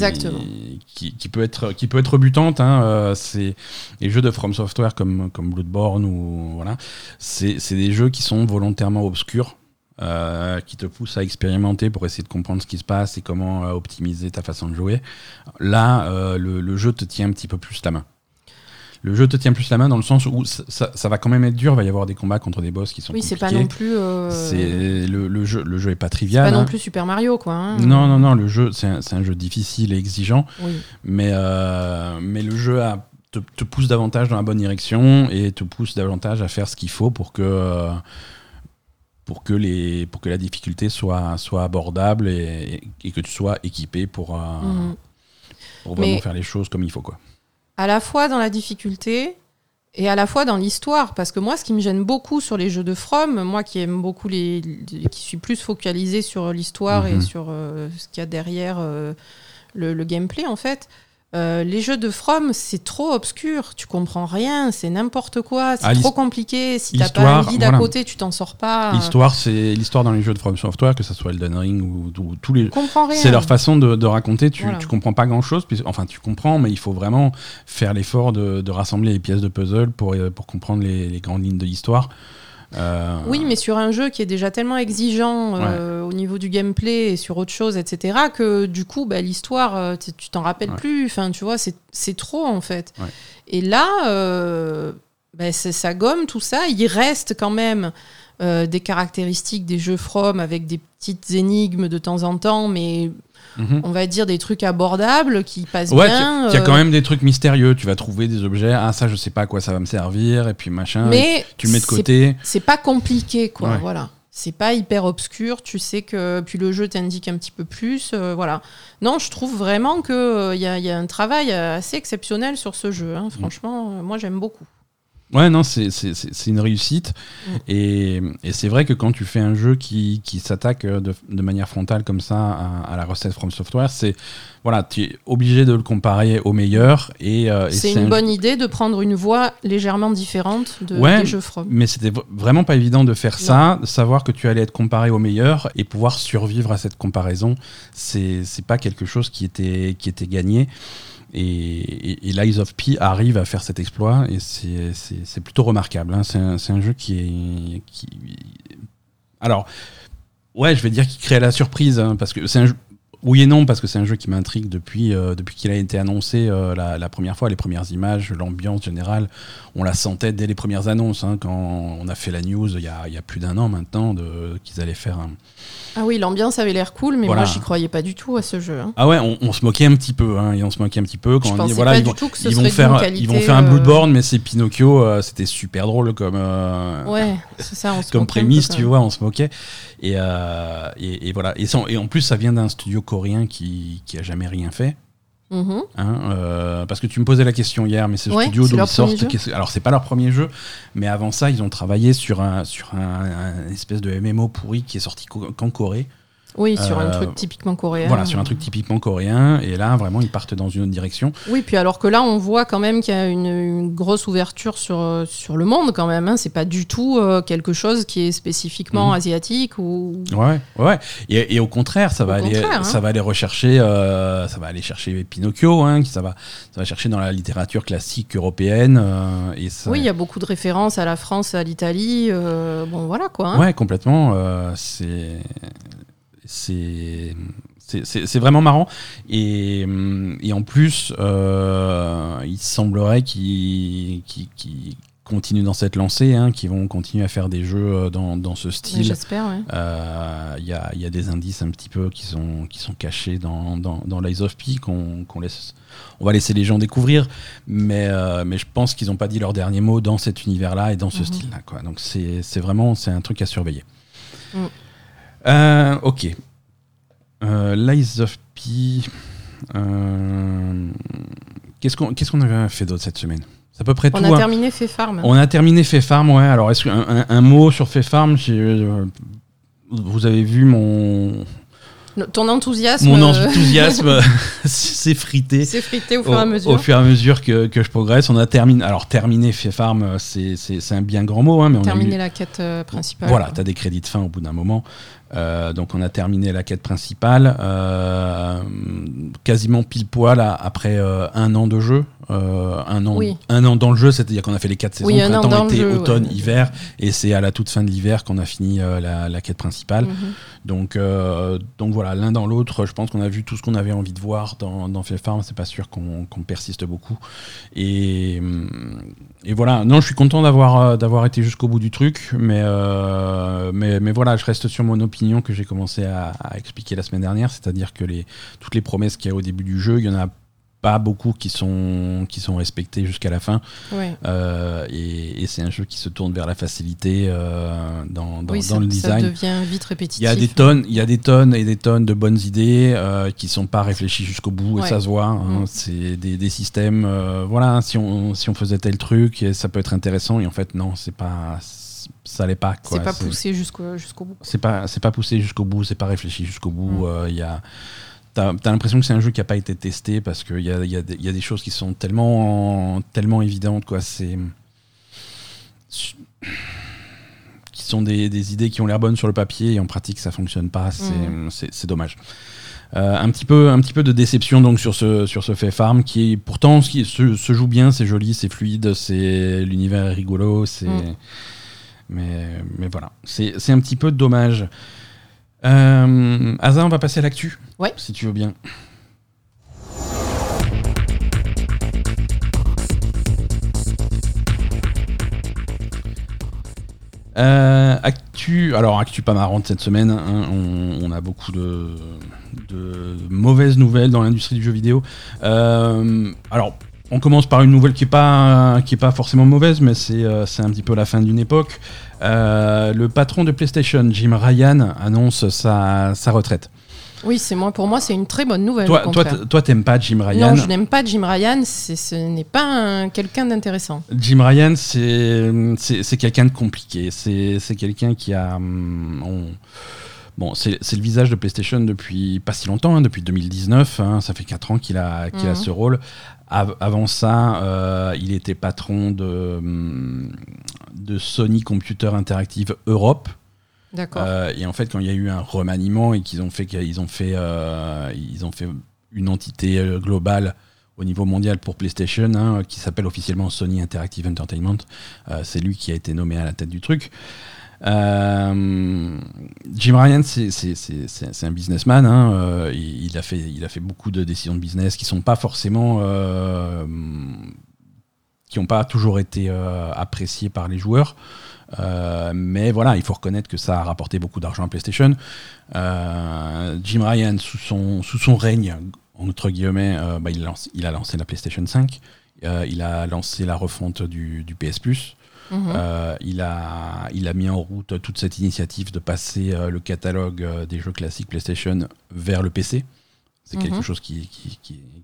qui, qui peut être, qui peut être rebutante. Hein, c'est les jeux de From Software comme, comme Bloodborne ou voilà, c'est des jeux qui sont volontairement obscurs. Euh, qui te pousse à expérimenter pour essayer de comprendre ce qui se passe et comment euh, optimiser ta façon de jouer. Là, euh, le, le jeu te tient un petit peu plus la main. Le jeu te tient plus la main dans le sens où ça, ça- ça va quand même être dur, il va y avoir des combats contre des boss qui sont Oui, c'est compliqués. pas non plus. euh, C'est le, le jeu, le jeu est pas c'est trivial. pas hein. non plus Super Mario, quoi. hein. Non, non, non, le jeu, c'est un, c'est un jeu difficile et exigeant, Oui. mais, mais le jeu a- te, te pousse davantage dans la bonne direction et te pousse davantage à faire ce qu'il faut pour que, pour que, les, pour que la difficulté soit, soit abordable et, et que tu sois équipé pour, euh, Mhm. pour vraiment Mais- faire les choses comme il faut. Quoi. à la fois dans la difficulté et à la fois dans l'histoire. Parce que moi, ce qui me gêne beaucoup sur les jeux de From, moi qui aime beaucoup les. les- qui suis plus focalisé sur l'histoire et Mhm. sur euh, ce qu'il y a derrière euh, le, le gameplay, en fait. Euh, les jeux de From, c'est trop obscur, tu comprends rien, c'est n'importe quoi, c'est Ah, trop compliqué. Si t'as pas un guide à voilà. côté, tu t'en sors pas. L'histoire, c'est l'histoire dans les jeux de From Software, que ce soit Elden Ring ou, ou tous les. C'est leur façon de, de raconter. Tu, Voilà. tu comprends pas grand chose. Enfin, tu comprends, mais il faut vraiment faire l'effort de, de rassembler les pièces de puzzle pour, euh, pour comprendre les, les grandes lignes de l'histoire. Euh, Oui, mais sur un jeu qui est déjà tellement exigeant euh, au niveau du gameplay et sur autre chose, etc., que du coup, bah, l'histoire, euh, tu t'en rappelles Ouais. plus. Enfin, tu vois, c'est trop en fait. Ouais. Et là, euh, bah, ça gomme tout ça. Il reste quand même euh, des caractéristiques des jeux From avec des petites énigmes de temps en temps, mais mhm. on va dire des trucs abordables qui passent Ouais, bien. il y a euh, quand même des trucs mystérieux. Tu vas trouver des objets. Ah, ça, je sais pas à quoi ça va me servir. Et puis machin. mais tu le mets de côté. c'est pas compliqué quoi Ouais. voilà c'est pas hyper obscur tu sais que puis le jeu t'indique un petit peu plus euh, voilà non je trouve vraiment que il y, a, y a un travail assez exceptionnel sur ce jeu hein. franchement moi j'aime beaucoup Ouais, non, c'est une réussite. Mm. Et, et c'est vrai que quand tu fais un jeu qui, qui s'attaque euh, de, de manière frontale comme ça à, à la recette From Software, c'est voilà, tu es obligé de le comparer au meilleur. Et, euh, et c'est un une bonne idée de prendre une voie légèrement différente de, Ouais, des jeux From Mais c'était vraiment pas évident de faire ça, de savoir que tu allais être comparé au meilleur et pouvoir survivre à cette comparaison. C'est c'est pas quelque chose qui était, qui était gagné. Et, et, Lies of P arrive à faire cet exploit et c'est- plutôt remarquable. hein. C'est un, un jeu qui est. Qui... Alors, ouais, je vais dire qu'il crée la surprise hein, parce que c'est un jeu. Oui et non, parce que c'est un jeu qui m'intrigue depuis, euh, depuis qu'il a été annoncé euh, la, la première fois, les premières images, l'ambiance générale, on la sentait dès les premières annonces, hein, quand on a fait la news il y a, il y a plus d'un an maintenant, qu'ils allaient faire un... ah oui l'ambiance avait l'air cool mais Voilà. moi j'y croyais pas du tout à ce jeu hein. Ah ouais, on, on se moquait un petit peu, hein, et on se moquait un petit peu quand je on dit, voilà, ils vont, ils vont faire, qualité ils vont faire un euh, Bloodborne, mais c'est Pinocchio, euh, c'était super drôle comme... euh, ouais c'est ça on se comme prémisse, tu vois, on se moquait. Et, euh, et, et voilà. Et, sans- et en plus, ça vient d'un studio coréen qui, qui a jamais rien fait. Mhm. hein, euh, parce que tu me posais la question hier, mais ce Ouais, studio c'est leur ils sortent. qu'est-ce- Alors, c'est pas leur premier jeu, mais avant ça, ils ont travaillé sur un, sur un, un espèce de MMO pourri qui est sorti qu'en Corée. Oui sur un Euh, truc typiquement coréen Voilà, sur un truc typiquement coréen. Et là, vraiment, ils partent dans une autre direction. Oui, puis alors que là, on voit quand même qu'il y a une, une grosse ouverture sur, euh, sur le monde quand même. Hein. C'est pas du tout euh, quelque chose qui est spécifiquement Mhm. asiatique ou. Ouais, ouais. Et, et au contraire, ça Au va aller, hein. ça va aller rechercher, euh, ça va aller chercher Pinocchio, hein, qui ça va, ça va chercher dans la littérature classique européenne. et ça, Oui, il y a beaucoup de références à la France, à l'Italie. bon, voilà quoi. hein. Ouais, complètement. c'est, c'est, vraiment marrant. Et, hum, et en plus, euh, il semblerait qu'ils, qu'ils continuent dans cette lancée, hein, qu'ils vont continuer à faire des jeux euh, dans, dans ce style. J'espère, ouais. Euh, Il y, a, il y a des indices un petit peu qui sont, qui sont cachés dans, dans, dans Lies of P qu'on laisse. On va laisser les gens découvrir, mais, euh, mais je pense qu'ils n'ont pas dit leur dernier mot dans cet univers-là et dans ce Mhm. style-là. Donc c'est vraiment c'est un truc à surveiller. Mm. Euh, ok. Euh, Lies of P. euh, Qu'est-ce qu'on qu'on avait fait d'autre cette semaine? C'est à peu près On tout. a hein. terminé Fait Farm. On a terminé Fait Farm, ouais. Alors, est-ce qu'un un, un mot sur Fait Farm? Euh, Vous avez vu mon, Ton enthousiasme mon euh, enthousiasme s'effriter s'est frité au fur et à mesure. au fur et à mesure que, que je progresse. On a terminé. Alors, terminé Fait Farm, euh, c'est, un bien grand mot, hein, mais on a Terminer eu- la quête euh, principale. Voilà, tu as des crédits de fin au bout d'un moment. Euh, donc on a terminé la quête principale, euh, quasiment pile poil à- après euh, un an de jeu. Un, an, un an dans le jeu, c'est-à-dire qu'on a fait les quatre saisons, printemps, été, automne, hiver, et c'est à la toute fin de l'hiver qu'on a fini la, quête principale. Mhm. Donc, donc voilà, l'un dans l'autre, je pense qu'on a vu tout ce qu'on avait envie de voir dans, dans Farm, c'est pas sûr qu'on persiste beaucoup. Et, et voilà, non, je suis content d'avoir été jusqu'au bout du truc, mais, mais, mais voilà, je reste sur mon opinion que j'ai commencé à, expliquer la semaine dernière, c'est-à-dire que les, toutes les promesses qu'il y a au début du jeu, il y en a pas beaucoup qui sont, qui sont respectés jusqu'à la fin. Euh, et, c'est un jeu qui se tourne vers la facilité euh, dans, dans, le design. Ça devient vite répétitif. Il y a des tonnes, il y a des tonnes et des tonnes de bonnes idées euh, qui sont pas réfléchies jusqu'au bout et ça se voit. Hein. Mm. C'est des, des, systèmes. voilà, si on, si on faisait tel truc, ça peut être intéressant. Et en fait, non, c'est pas ça l'est pas. C'est pas poussé jusqu'au jusqu'au bout. C'est pas c'est pas poussé jusqu'au bout, c'est pas réfléchi jusqu'au bout. Mm. Il y a T'as as, l'impression que c'est un jeu qui n'a pas été testé parce qu'il y a, y, a y a, des choses qui sont tellement, tellement évidentes. Quoi. C'est qui sont des, des, idées qui ont l'air bonnes sur le papier et en pratique ça fonctionne pas. C'est mm. dommage. Euh, un, petit peu, un petit peu de déception donc sur ce, sur ce fait farm qui est pourtant qui se, se joue bien, c'est joli, c'est fluide, c'est l'univers est rigolo, c'est mm. mais, mais voilà, c'est un petit peu dommage. Euh, on va passer à l'actu. Ouais. Si tu veux bien. Euh, actu, alors actu pas marrante cette semaine. Hein. on, a beaucoup de, mauvaises nouvelles dans l'industrie du jeu vidéo. Euh, alors on commence par une nouvelle qui est pas qui est pas forcément mauvaise, mais c'est euh, un petit peu la fin d'une époque. Euh, le patron de PlayStation, Jim Ryan, annonce sa, sa retraite. Oui, c'est moi. Pour moi, c'est une très bonne nouvelle. Toi, toi, toi, t'aimes pas Jim Ryan? Non, je n'aime pas Jim Ryan. Ce n'est pas quelqu'un d'intéressant. Jim Ryan, c'est quelqu'un de compliqué. C'est quelqu'un qui a. Hum, bon, c'est le visage de PlayStation depuis pas si longtemps, hein, depuis 2019. Hein, ça fait 4 ans qu'il a, qu'il a mhm. ce rôle avant ça, euh, il était patron de, hum, de Sony Computer Interactive Europe. D'accord. Euh, et en fait, quand il y a eu un remaniement et qu'ils ont fait, qu'ils ont fait, euh, ils ont fait une entité globale au niveau mondial pour PlayStation, hein, qui s'appelle officiellement Sony Interactive Entertainment, c'est lui qui a été nommé à la tête du truc. Euh, Jim Ryan, c'est un businessman. Hein, euh, il, a fait, beaucoup de décisions de business qui sont pas forcément, euh, qui n'ont pas toujours été appréciées par les joueurs. mais voilà, il faut reconnaître que ça a rapporté beaucoup d'argent à PlayStation. Jim Ryan, sous son, règne, entre guillemets, bah, il, a il, a lancé la PlayStation 5. il a lancé la refonte du, du PS Plus. Mhm. Euh, il, a, il a mis en route toute cette initiative de passer euh, le catalogue euh, des jeux classiques PlayStation vers le PC. C'est quelque mhm. chose qui qui,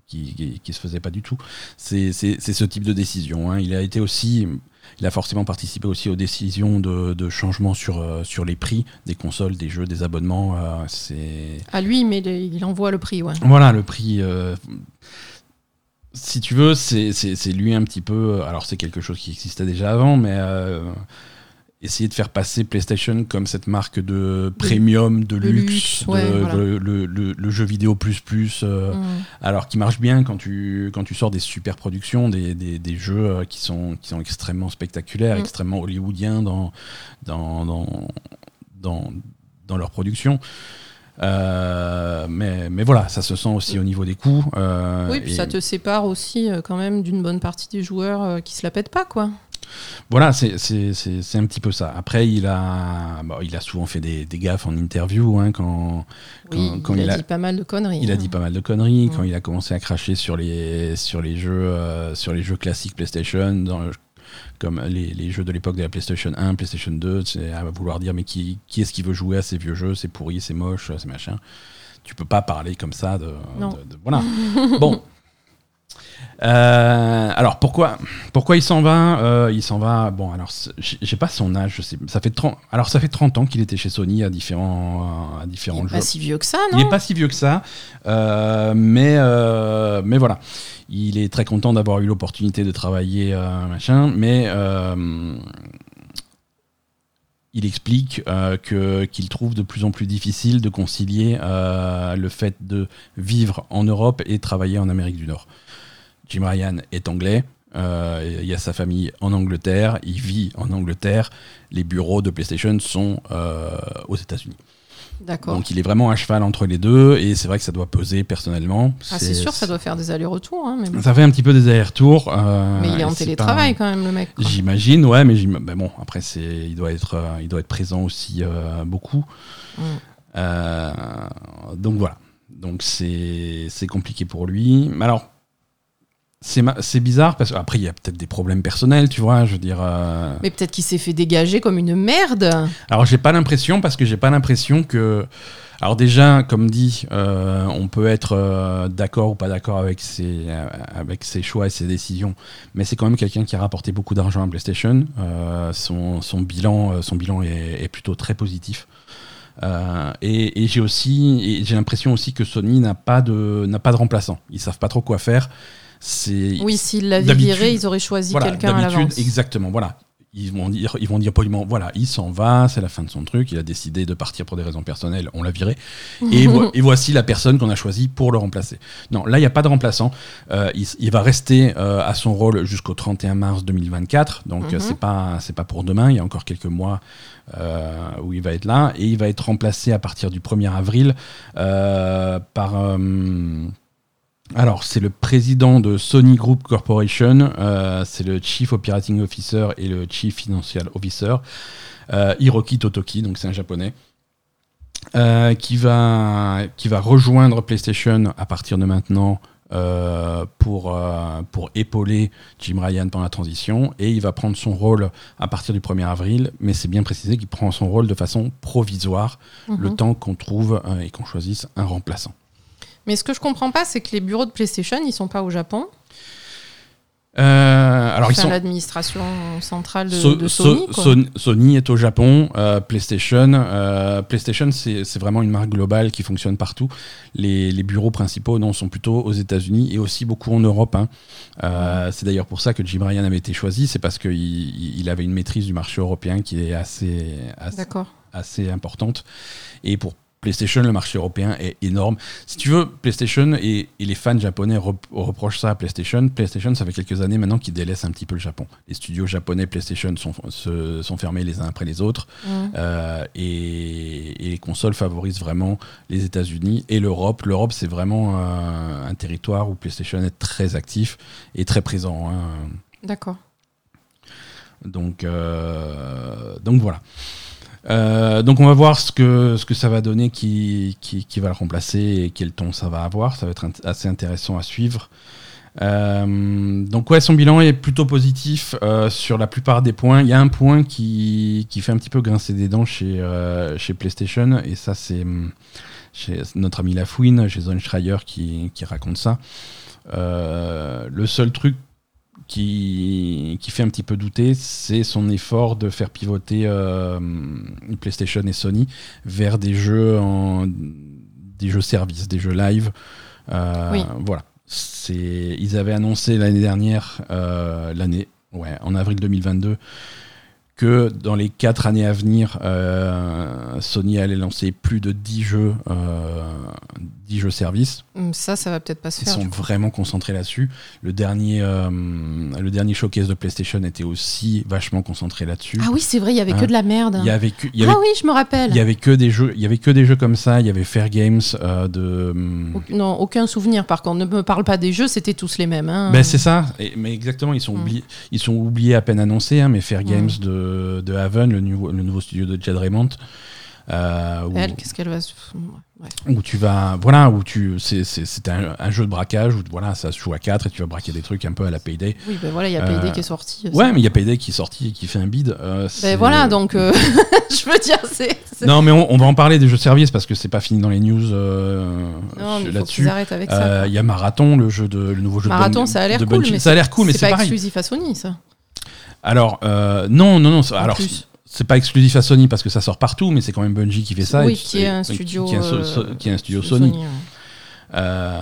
qui, qui, se faisait pas du tout. C'est ce type de décision. Hein. Il a été aussi, il a forcément participé aussi aux décisions de, de changement sur, sur les prix des consoles, des jeux, des abonnements. c'est à lui, mais il envoie le prix. Ouais. Voilà, le prix si tu veux, c'est lui un petit peu. Alors, c'est quelque chose qui existait déjà avant, mais euh, essayer de faire passer PlayStation comme cette marque de premium, de, luxe, le, jeu vidéo plus plus, euh, mm. alors qui marche bien quand tu, quand tu sors des super productions, des, des, jeux euh, qui sont, qui sont extrêmement spectaculaires, mm. extrêmement hollywoodiens dans, dans, dans, dans, dans leur production. Euh, mais, mais voilà, ça se sent aussi au niveau des coûts. Euh, oui, puis ça te sépare aussi euh, quand même d'une bonne partie des joueurs qui se la pètent pas, quoi. Voilà, c'est un petit peu ça. Après, il a, il a souvent fait des, des gaffes en interview. Hein, quand, quand, il, a, dit pas mal de conneries. Il a dit hein. pas mal de conneries. Quand il a commencé à cracher sur les, sur les, jeux, sur les jeux classiques PlayStation, dans, comme les, jeux de l'époque de la PlayStation 1, PlayStation 2, c'est à vouloir dire mais qui, qui est-ce qui veut jouer à ces vieux jeux, c'est pourri, c'est moche, c'est machin. Tu peux pas parler comme ça de, voilà. bon. Euh, alors pourquoi pourquoi il s'en va euh, Il s'en va. Bon alors j'ai pas son âge. Je sais. Ça fait 30. Alors ça fait 30 ans qu'il était chez Sony à différents à différents il est jeux. Pas si vieux que ça, non Il est pas si vieux que ça. Euh, mais mais voilà. Il est très content d'avoir eu l'opportunité de travailler, machin, mais il explique euh, que qu'il trouve de plus en plus difficile de concilier le fait de vivre en Europe et travailler en Amérique du Nord. Jim Ryan est anglais. euh, il y a sa famille en Angleterre, il vit en Angleterre, les bureaux de PlayStation sont euh, aux États-Unis. D'accord. Donc il est vraiment à cheval entre les deux et c'est vrai que ça doit peser personnellement. Ah, c'est sûr, ça doit faire des allers-retours. hein, mais, bon. Ça fait un petit peu des allers-retours. euh, Mais il est en télétravail pas- quand même, le mec. J'imagine, ouais, mais, bon, après il doit être, il doit être présent aussi beaucoup. Mm. Donc voilà. Donc c'est, compliqué pour lui. Alors. C'est, bizarre parce qu'après il y a peut-être des problèmes personnels, tu vois. Je veux dire. euh, Mais peut-être qu'il s'est fait dégager comme une merde. Alors j'ai pas l'impression parce que j'ai pas l'impression que. Alors déjà, comme dit, euh, on peut être euh, d'accord ou pas d'accord avec ses avec ses choix et ses décisions, mais c'est quand même quelqu'un qui a rapporté beaucoup d'argent à PlayStation. Son, son bilan son bilan est, est plutôt très positif. Euh, et et j'ai aussi j'ai l'impression aussi que Sony n'a pas de n'a pas de remplaçant. Ils savent pas trop quoi faire. C'est Oui, s'il l'avait D'habitude- viré, ils auraient choisi voilà, quelqu'un à l'avance. Exactement, voilà. Ils vont dire, ils vont dire poliment, voilà, il s'en va, c'est la fin de son truc, il a décidé de partir pour des raisons personnelles, on l'a viré. Et, vo- et voici la personne qu'on a choisie pour le remplacer. Non, là, il n'y a pas de remplaçant. Euh, il, va rester euh, à son rôle jusqu'au 31 mars 2024, donc Mhm. euh, c'est pas c'est pas pour demain, il y a encore quelques mois euh, où il va être là, et il va être remplacé à partir du 1er avril euh, par... alors, c'est le président de Sony Group Corporation, euh, c'est le Chief Operating Officer et le Chief Financial Officer, euh, Hiroki Totoki, donc c'est un japonais, euh, qui, va, qui va rejoindre PlayStation à partir de maintenant pour, pour épauler Jim Ryan pendant la transition, et il va prendre son rôle à partir du 1er avril, mais c'est bien précisé qu'il prend son rôle de façon provisoire, le Mhm. temps qu'on trouve et qu'on choisisse un remplaçant. Mais ce que je comprends pas, c'est que les bureaux de PlayStation, ils sont pas au Japon. Euh, alors, ils Enfin, sont, l'administration centrale de, So- de so- Sony. quoi. Sony est au Japon, euh, PlayStation, euh, PlayStation c'est vraiment une marque globale qui fonctionne partout. Les, les bureaux principaux non, sont plutôt aux États-Unis et aussi beaucoup en Europe. hein. C'est d'ailleurs pour ça que Jim Ryan avait été choisi, c'est parce qu'il il il avait une maîtrise du marché européen qui est assez, assez, assez importante. Et pour PlayStation, le marché européen est énorme. Si tu veux, PlayStation et, et les fans japonais rep- reprochent ça à PlayStation. PlayStation, ça fait quelques années maintenant qu'ils délaissent un petit peu le Japon. Les studios japonais PlayStation sont, se- sont fermés les uns après les autres. Mhm. Euh, et, et les consoles favorisent vraiment les États-Unis et l'Europe. L'Europe, c'est vraiment euh, un territoire où PlayStation est très actif et très présent. hein. D'accord. Donc, euh, donc voilà. Euh, donc on va voir ce que, ce que ça va donner qui, qui, va le remplacer et quel ton ça va avoir. Ça va être assez intéressant à suivre. Euh, donc ouais, son bilan est plutôt positif euh, sur la plupart des points. Il y a un point qui, qui fait un petit peu grincer des dents chez, chez PlayStation et ça c'est chez notre ami Lafouine, chez Zone Schreier qui, qui raconte ça. Le seul truc qui, qui fait un petit peu douter, c'est son effort de faire pivoter euh, PlayStation et Sony vers des jeux en des jeux services, des jeux live. Euh, Oui. Voilà. C'est, ils avaient annoncé l'année dernière, euh, l'année, ouais, en avril 2022, que dans les quatre années à venir, euh, Sony allait lancer plus de 10 jeux, euh, 10 jeux services. Hum, Ça, ça va peut-être pas se Ils faire. sont du coup. vraiment concentrés là-dessus. Le dernier, euh, le dernier showcase de PlayStation était aussi vachement concentré là-dessus. Ah oui, c'est vrai, il y avait Hein. que de la merde. Il y avait que, il y avait, Ah oui, je me rappelle. il y avait que des jeux, il y avait que des jeux comme ça. Il y avait Fair Games euh, de. hum, Non, aucun souvenir par contre. Ne me parle pas des jeux, c'était tous les mêmes. hein. Ben c'est ça, Et- mais exactement, ils sont, oubliés, ils sont oubliés à peine annoncés, hein, mais Fair Mm. Games de, de Haven, le nouveau, le nouveau studio de Jed Raymond, euh, où, Elle, qu'est-ce qu'elle va. où tu vas, voilà, où tu, c'est, un, un jeu de braquage où voilà, ça se joue à 4 et tu vas braquer des trucs un peu à la Payday. Oui, ben voilà, il y a Payday Euh, qui est sorti. aussi. Ouais, mais il y a Payday qui est sorti et qui fait un bid. euh, Ben voilà, donc euh, je veux dire, c'est. Non, mais on, on va en parler des jeux services parce que c'est pas fini dans les news euh, là-dessus. Euh. Il y a Marathon, le jeu de, le nouveau jeu Marathon, de, Bun- ça a l'air de cool, mais ça a l'air cool, mais c'est pas pareil. exclusif à Sony, ça. Alors, euh, non, non, non. Alors, plus. c'est pas exclusif à Sony parce que ça sort partout, mais c'est quand même Bungie qui fait ça. Oui, et- qui est un studio. Qui, est un so- so- euh, qui est un studio Sony. ouais. Euh,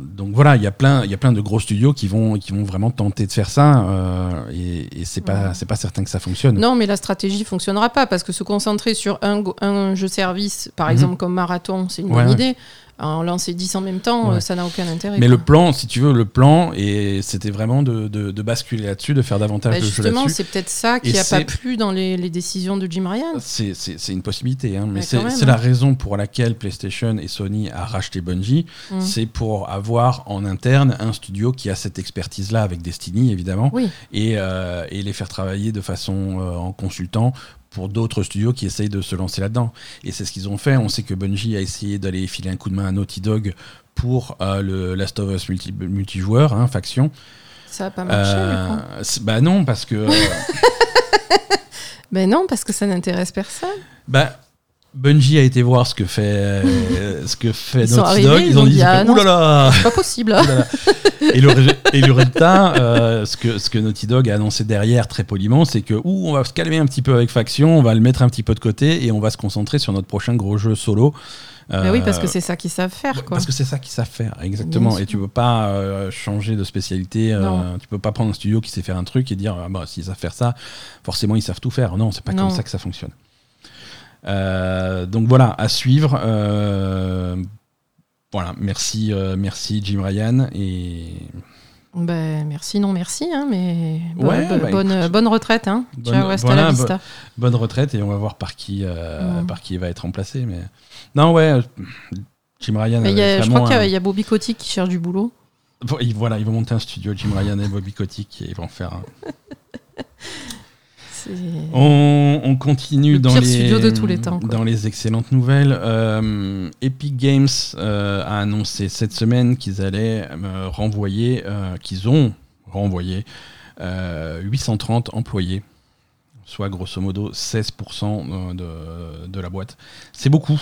donc voilà, il y a plein, il y a plein de gros studios qui vont, qui vont vraiment tenter de faire ça, euh, et, et c'est pas, Ouais. c'est pas certain que ça fonctionne. Non, mais la stratégie fonctionnera pas parce que se concentrer sur un, un jeu service, par Mhm. exemple comme Marathon, c'est une Ouais, bonne idée. En lancer 10 en même temps, Ouais. euh, ça n'a aucun intérêt. Mais quoi. le plan, si tu veux, le plan, et c'était vraiment de, de- de basculer là-dessus, de faire davantage Bah, de jeux justement, là-dessus. c'est peut-être ça qui Et a pas plu dans les, les décisions de Jim Ryan. C'est, une possibilité, hein, mais Mais c'est, c'est hein. la raison pour laquelle PlayStation et Sony a racheté Bungie. Mm. C'est pour avoir en interne un studio qui a cette expertise-là avec Destiny, évidemment, Oui, et, euh, et les faire travailler de façon euh, en consultant pour d'autres studios qui essayent de se lancer là-dedans. Et c'est ce qu'ils ont fait. On sait que Bungie a essayé d'aller filer un coup de main à Naughty Dog pour euh, le Last of Us multi- multijoueur, hein, faction. ça a pas marché. du coup. Euh, bah non, parce que... euh, Ben non, parce que ça n'intéresse personne. Bah, Bungie a été voir ce que fait, euh, ce que fait Ils Naughty Dog. ils Ils ont dit, ah Ouh là là C'est pas possible. Et, le, et le résultat, euh, ce, que, ce que Naughty Dog a annoncé derrière très poliment, c'est que ouh, on va se calmer un petit peu avec Faction, on va le mettre un petit peu de côté et on va se concentrer sur notre prochain gros jeu solo. Ben oui, parce Euh, que c'est ça qu'ils savent faire. Quoi. parce que c'est ça qu'ils savent faire, exactement. Et tu peux pas euh, changer de spécialité. euh, tu peux pas prendre un studio qui sait faire un truc et dire ah bah s'ils savent faire ça, forcément ils savent tout faire. Non, c'est pas Non. comme ça que ça fonctionne. Euh, donc voilà, à suivre. euh, voilà, merci, euh, merci Jim Ryan et Ben, merci, non merci, hein, mais bo- Ouais, bo- bah, bonne, écoute. bonne retraite. Hein. Bonne- Ciao, hasta voilà, la bo- vista. bonne retraite et on va voir par qui, euh, Mm. par qui il va être remplacé. Mais non, ouais, Jim Ryan. Mais a- je crois qu'il y a- y, Bobby Kotick qui cherche du boulot. Bon, ils- Voilà, ils vont monter un studio, Jim Ryan et Bobby Kotick, et ils vont faire. un- On, on continue Le dans les, studio de tous les temps, dans les excellentes nouvelles. Euh, Epic Games euh, a annoncé cette semaine qu'ils allaient euh, renvoyer, qu'ils ont renvoyé euh, 830 employés, soit grosso modo 16% de, de la boîte. C'est beaucoup.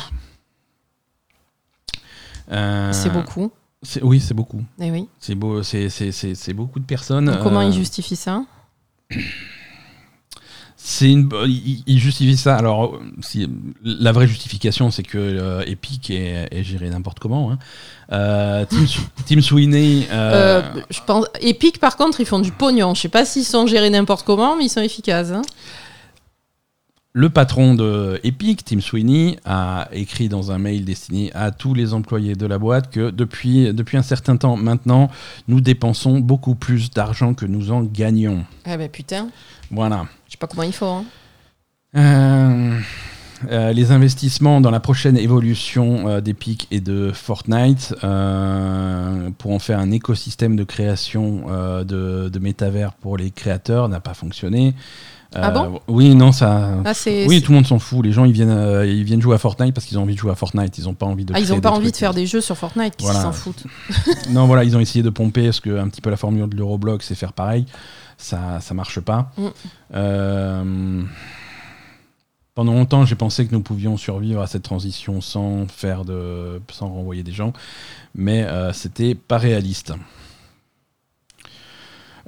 C'est beaucoup. c'est- Oui, c'est beaucoup. Eh oui. C'est beau, c'est c'est- c'est- c'est beaucoup de personnes. Donc, comment ils justifient ça? C'est une, il, il justifie ça. Alors, si, la vraie justification, c'est que euh, Epic est, est géré n'importe comment. hein. Euh, Tim, Sweeney. euh, Euh, je pense... Epic, par contre, ils font du pognon. Je sais pas s'ils sont gérés n'importe comment, mais ils sont efficaces. hein. le patron de Epic, Tim Sweeney, a écrit dans un mail destiné à tous les employés de la boîte que depuis, depuis un certain temps maintenant, nous dépensons beaucoup plus d'argent que nous en gagnons. Ah ben putain, Voilà. je sais pas comment il faut. hein. Euh, euh, les investissements dans la prochaine évolution euh, d'Epic et de Fortnite pour en faire un écosystème de création de, de métavers pour les créateurs n'a pas fonctionné. Ah bon? Oui, non, ça. Ah, oui, tout le monde s'en fout. Les gens, ils viennent, ils viennent jouer à Fortnite parce qu'ils ont envie de jouer à Fortnite. Ils n'ont pas envie de. Ah, ils pas envie de faire des jeux sur Fortnite, qui Voilà. s'en foutent. Non, voilà, ils ont essayé de pomper parce que un petit peu la formule de l'Euroblock, c'est faire pareil. Ça, ça marche pas. Mm. Euh, pendant longtemps, j'ai pensé que nous pouvions survivre à cette transition sans faire de, sans renvoyer des gens, mais euh, c'était pas réaliste.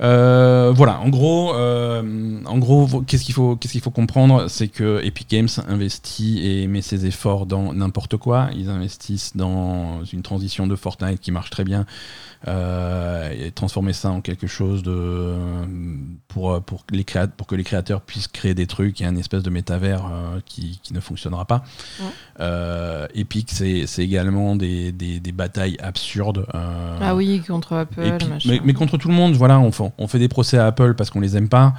Euh, voilà, en gros, euh, en gros, qu'est-ce qu'il faut, qu'est-ce qu'il faut comprendre, c'est que Epic Games investit et met ses efforts dans n'importe quoi. Ils investissent dans une transition de Fortnite qui marche très bien et transformer ça en quelque chose de pour pour les pour que les créateurs puissent créer des trucs et un espèce de métavers euh, qui, qui ne fonctionnera pas. Ouais. Euh, Epic, c'est c'est également des, des, des batailles absurdes. euh, Ah oui, contre Apple, mais, mais contre tout le monde, voilà, on fait, on fait des procès à Apple parce qu'on les aime pas.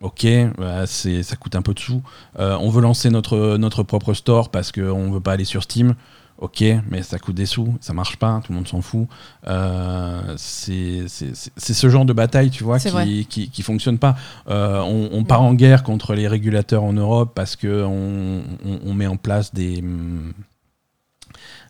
Ok, bah, c'est, ça coûte un peu de sous. Euh, on veut lancer notre, notre propre store parce qu'on veut pas aller sur Steam. Ok, mais ça coûte des sous, ça marche pas, tout le monde s'en fout. Euh, c'est, ce genre de bataille, tu vois, qui, qui, qui fonctionne pas. Euh, on, on part en guerre contre les régulateurs en Europe parce que on, on- on met en place des,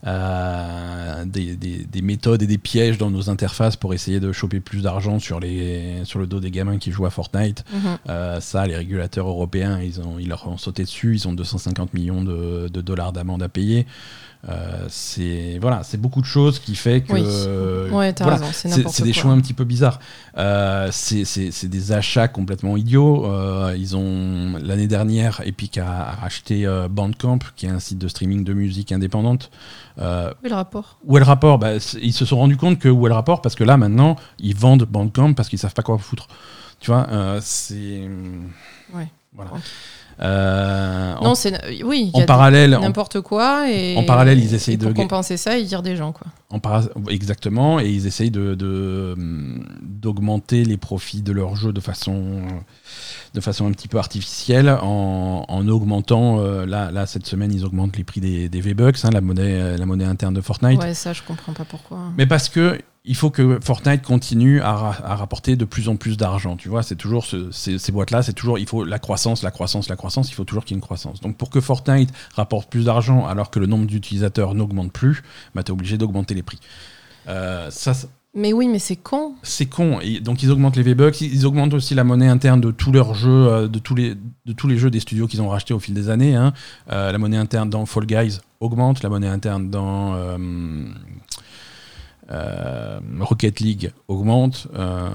euh, des, des- des méthodes et des pièges dans nos interfaces pour essayer de choper plus d'argent sur, les, sur le dos des gamins qui jouent à Fortnite. Mhm. Euh, ça, les régulateurs européens, ils, ont, ils leur ont sauté dessus. Ils ont 250 millions de, de dollars d'amende à payer. Euh, c'est voilà, c'est beaucoup de choses qui fait que Oui. Ouais, t'as voilà, raison, c'est des choix un petit peu bizarres. Euh, c'est des achats complètement idiots. Euh, ils ont l'année dernière, Epic a, a racheté euh, Bandcamp, qui est un site de streaming de musique indépendante. Euh, Oui, le rapport. où est le rapport? Bah, Ils se sont rendus compte que où est le rapport parce que là maintenant ils vendent Bandcamp parce qu'ils savent pas quoi foutre. Tu vois, euh, c'est Ouais. voilà. Ouais. Euh, Non, c'est oui. il y en a parallèle, N'importe quoi et en parallèle, ils essayent et pour de- compenser ça, ils virent des gens quoi. en para- exactement, et ils essayent de, hum, d'augmenter les profits de leur jeu de façon, de façon un petit peu artificielle en, en augmentant. euh, là, là, cette semaine, ils augmentent les prix des, des V-Bucks, hein, la, monnaie, la monnaie interne de Fortnite. Ouais, ça je comprends pas pourquoi. Mais parce que il faut que Fortnite continue à, ra- à rapporter de plus en plus d'argent. Tu vois, c'est toujours ce- ces, ces boîtes-là, c'est toujours il faut la croissance, la croissance, la croissance. Il faut toujours qu'il y ait une croissance. Donc pour que Fortnite rapporte plus d'argent alors que le nombre d'utilisateurs n'augmente plus, bah, tu es obligé d'augmenter les prix. Euh, ça, Mais oui, mais c'est con. c'est con. Et donc ils augmentent les V-Bucks, ils augmentent aussi la monnaie interne de tous leurs jeux, euh, de tous les, de tous les jeux des studios qu'ils ont rachetés au fil des années. hein. Euh, la monnaie interne dans Fall Guys augmente, la monnaie interne dans euh, Rocket League augmente. euh,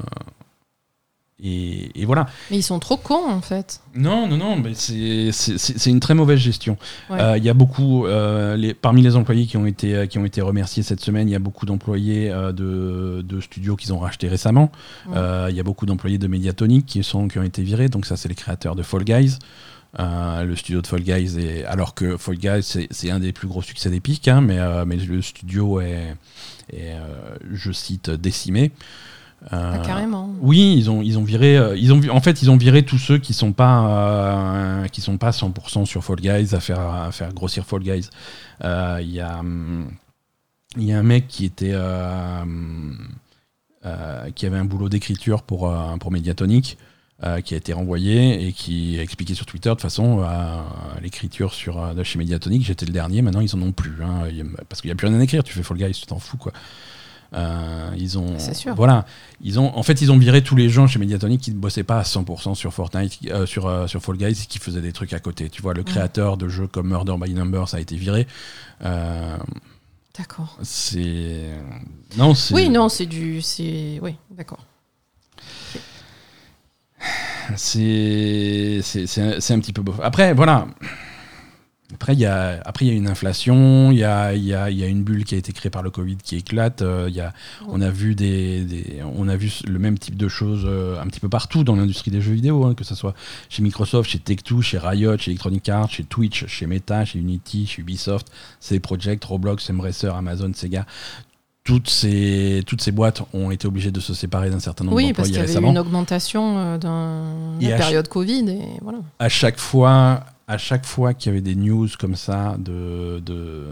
et, et voilà. Mais ils sont trop cons en fait. Non, non, non, mais c'est une très mauvaise gestion. Ouais. Euh, Il y a beaucoup, euh, les, parmi les employés qui ont été, euh, qui ont été remerciés cette semaine, il y a beaucoup d'employés euh, de, de studios qu'ils ont rachetés récemment. Ouais. Euh, Il y a beaucoup d'employés de Mediatonic qui, sont, qui ont été virés. Donc ça, c'est les créateurs de Fall Guys. Euh, le studio de Fall Guys, est, alors que Fall Guys, c'est un des plus gros succès d'Epic, hein, mais, euh, mais le studio est, est, euh, je cite, décimé. Ah, carrément. oui, ils ont ils ont viré ils ont en fait ils ont viré tous ceux qui sont pas qui sont pas 100% sur Fall Guys à faire à faire grossir Fall Guys. Il y a il y a un mec qui était euh, qui avait un boulot d'écriture pour pour Mediatonic euh, qui a été renvoyé et qui a expliqué sur Twitter de façon euh, l'écriture sur euh, de chez Mediatonic j'étais le dernier maintenant ils en ont plus hein, parce qu'il y a plus rien à écrire tu fais Fall Guys tu t'en fous quoi. Euh, ils ont sûr. voilà ils ont en fait ils ont viré tous les gens chez Mediatonic qui ne bossaient pas à 100% sur Fortnite euh, sur euh, sur Fall Guys et qui faisaient des trucs à côté tu vois le créateur de jeux comme Murder by Numbers a été viré D'accord. c'est non c'est Oui, non, c'est du. c'est Oui, d'accord. C'est un, petit peu bof. Après, voilà. Après, il y a, une inflation, il y a, une bulle qui a été créée par le Covid qui éclate. euh, on, a vu le même type de choses euh, un petit peu partout dans l'industrie des jeux vidéo, hein, que ce soit chez Microsoft, chez Tech2, chez Riot, chez Electronic Arts, chez Twitch, chez Meta, chez Unity, chez Ubisoft, CD Projekt, Roblox, Embracer, Amazon, Sega. Toutes ces, toutes ces boîtes ont été obligées de se séparer d'un certain nombre Oui, parce d'employés qu'il y avait eu récemment. une augmentation euh, dans la période Covid et voilà. à chaque fois, à chaque fois qu'il y avait des news comme ça de, de,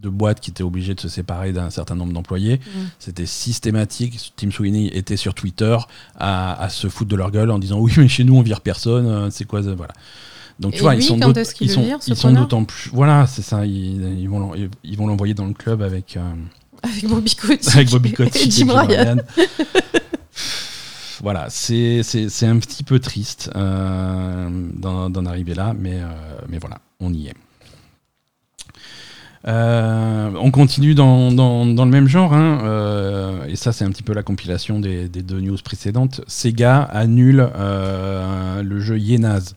de boîtes qui étaient obligées de se séparer d'un certain nombre d'employés, Mm. c'était systématique. Tim Sweeney était sur Twitter à, à se foutre de leur gueule en disant oui mais chez nous on vire personne, euh, c'est quoi ça voilà. Donc tu Et vois lui, ils sont quand est-ce le ils sont d'autant plus voilà c'est ça ils, ils vont ils vont l'envoyer dans le club avec euh, Avec Bobby Kotick. avec Bobby Kotick et Jim Ryan. voilà, c'est c'est- c'est un petit peu triste euh, d'en d'en arriver là, mais, euh, mais voilà, on y est. Euh, on continue dans, dans- dans le même genre, hein, euh, et ça c'est un petit peu la compilation des, des deux news précédentes. Sega annule euh, le jeu Yenaz,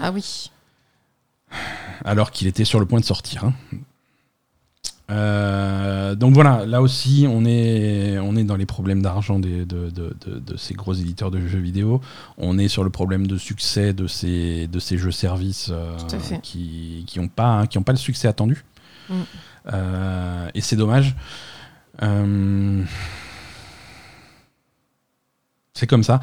Ah oui. alors qu'il était sur le point de sortir. hein. Euh, donc voilà, là aussi, on est, on est dans les problèmes d'argent de, de- de- de ces gros éditeurs de jeux vidéo. On est sur le problème de succès de ces, de ces jeux-services euh, qui n'ont pas, hein, qui ont pas le succès attendu. Mm. Euh, et c'est dommage. C'est comme ça.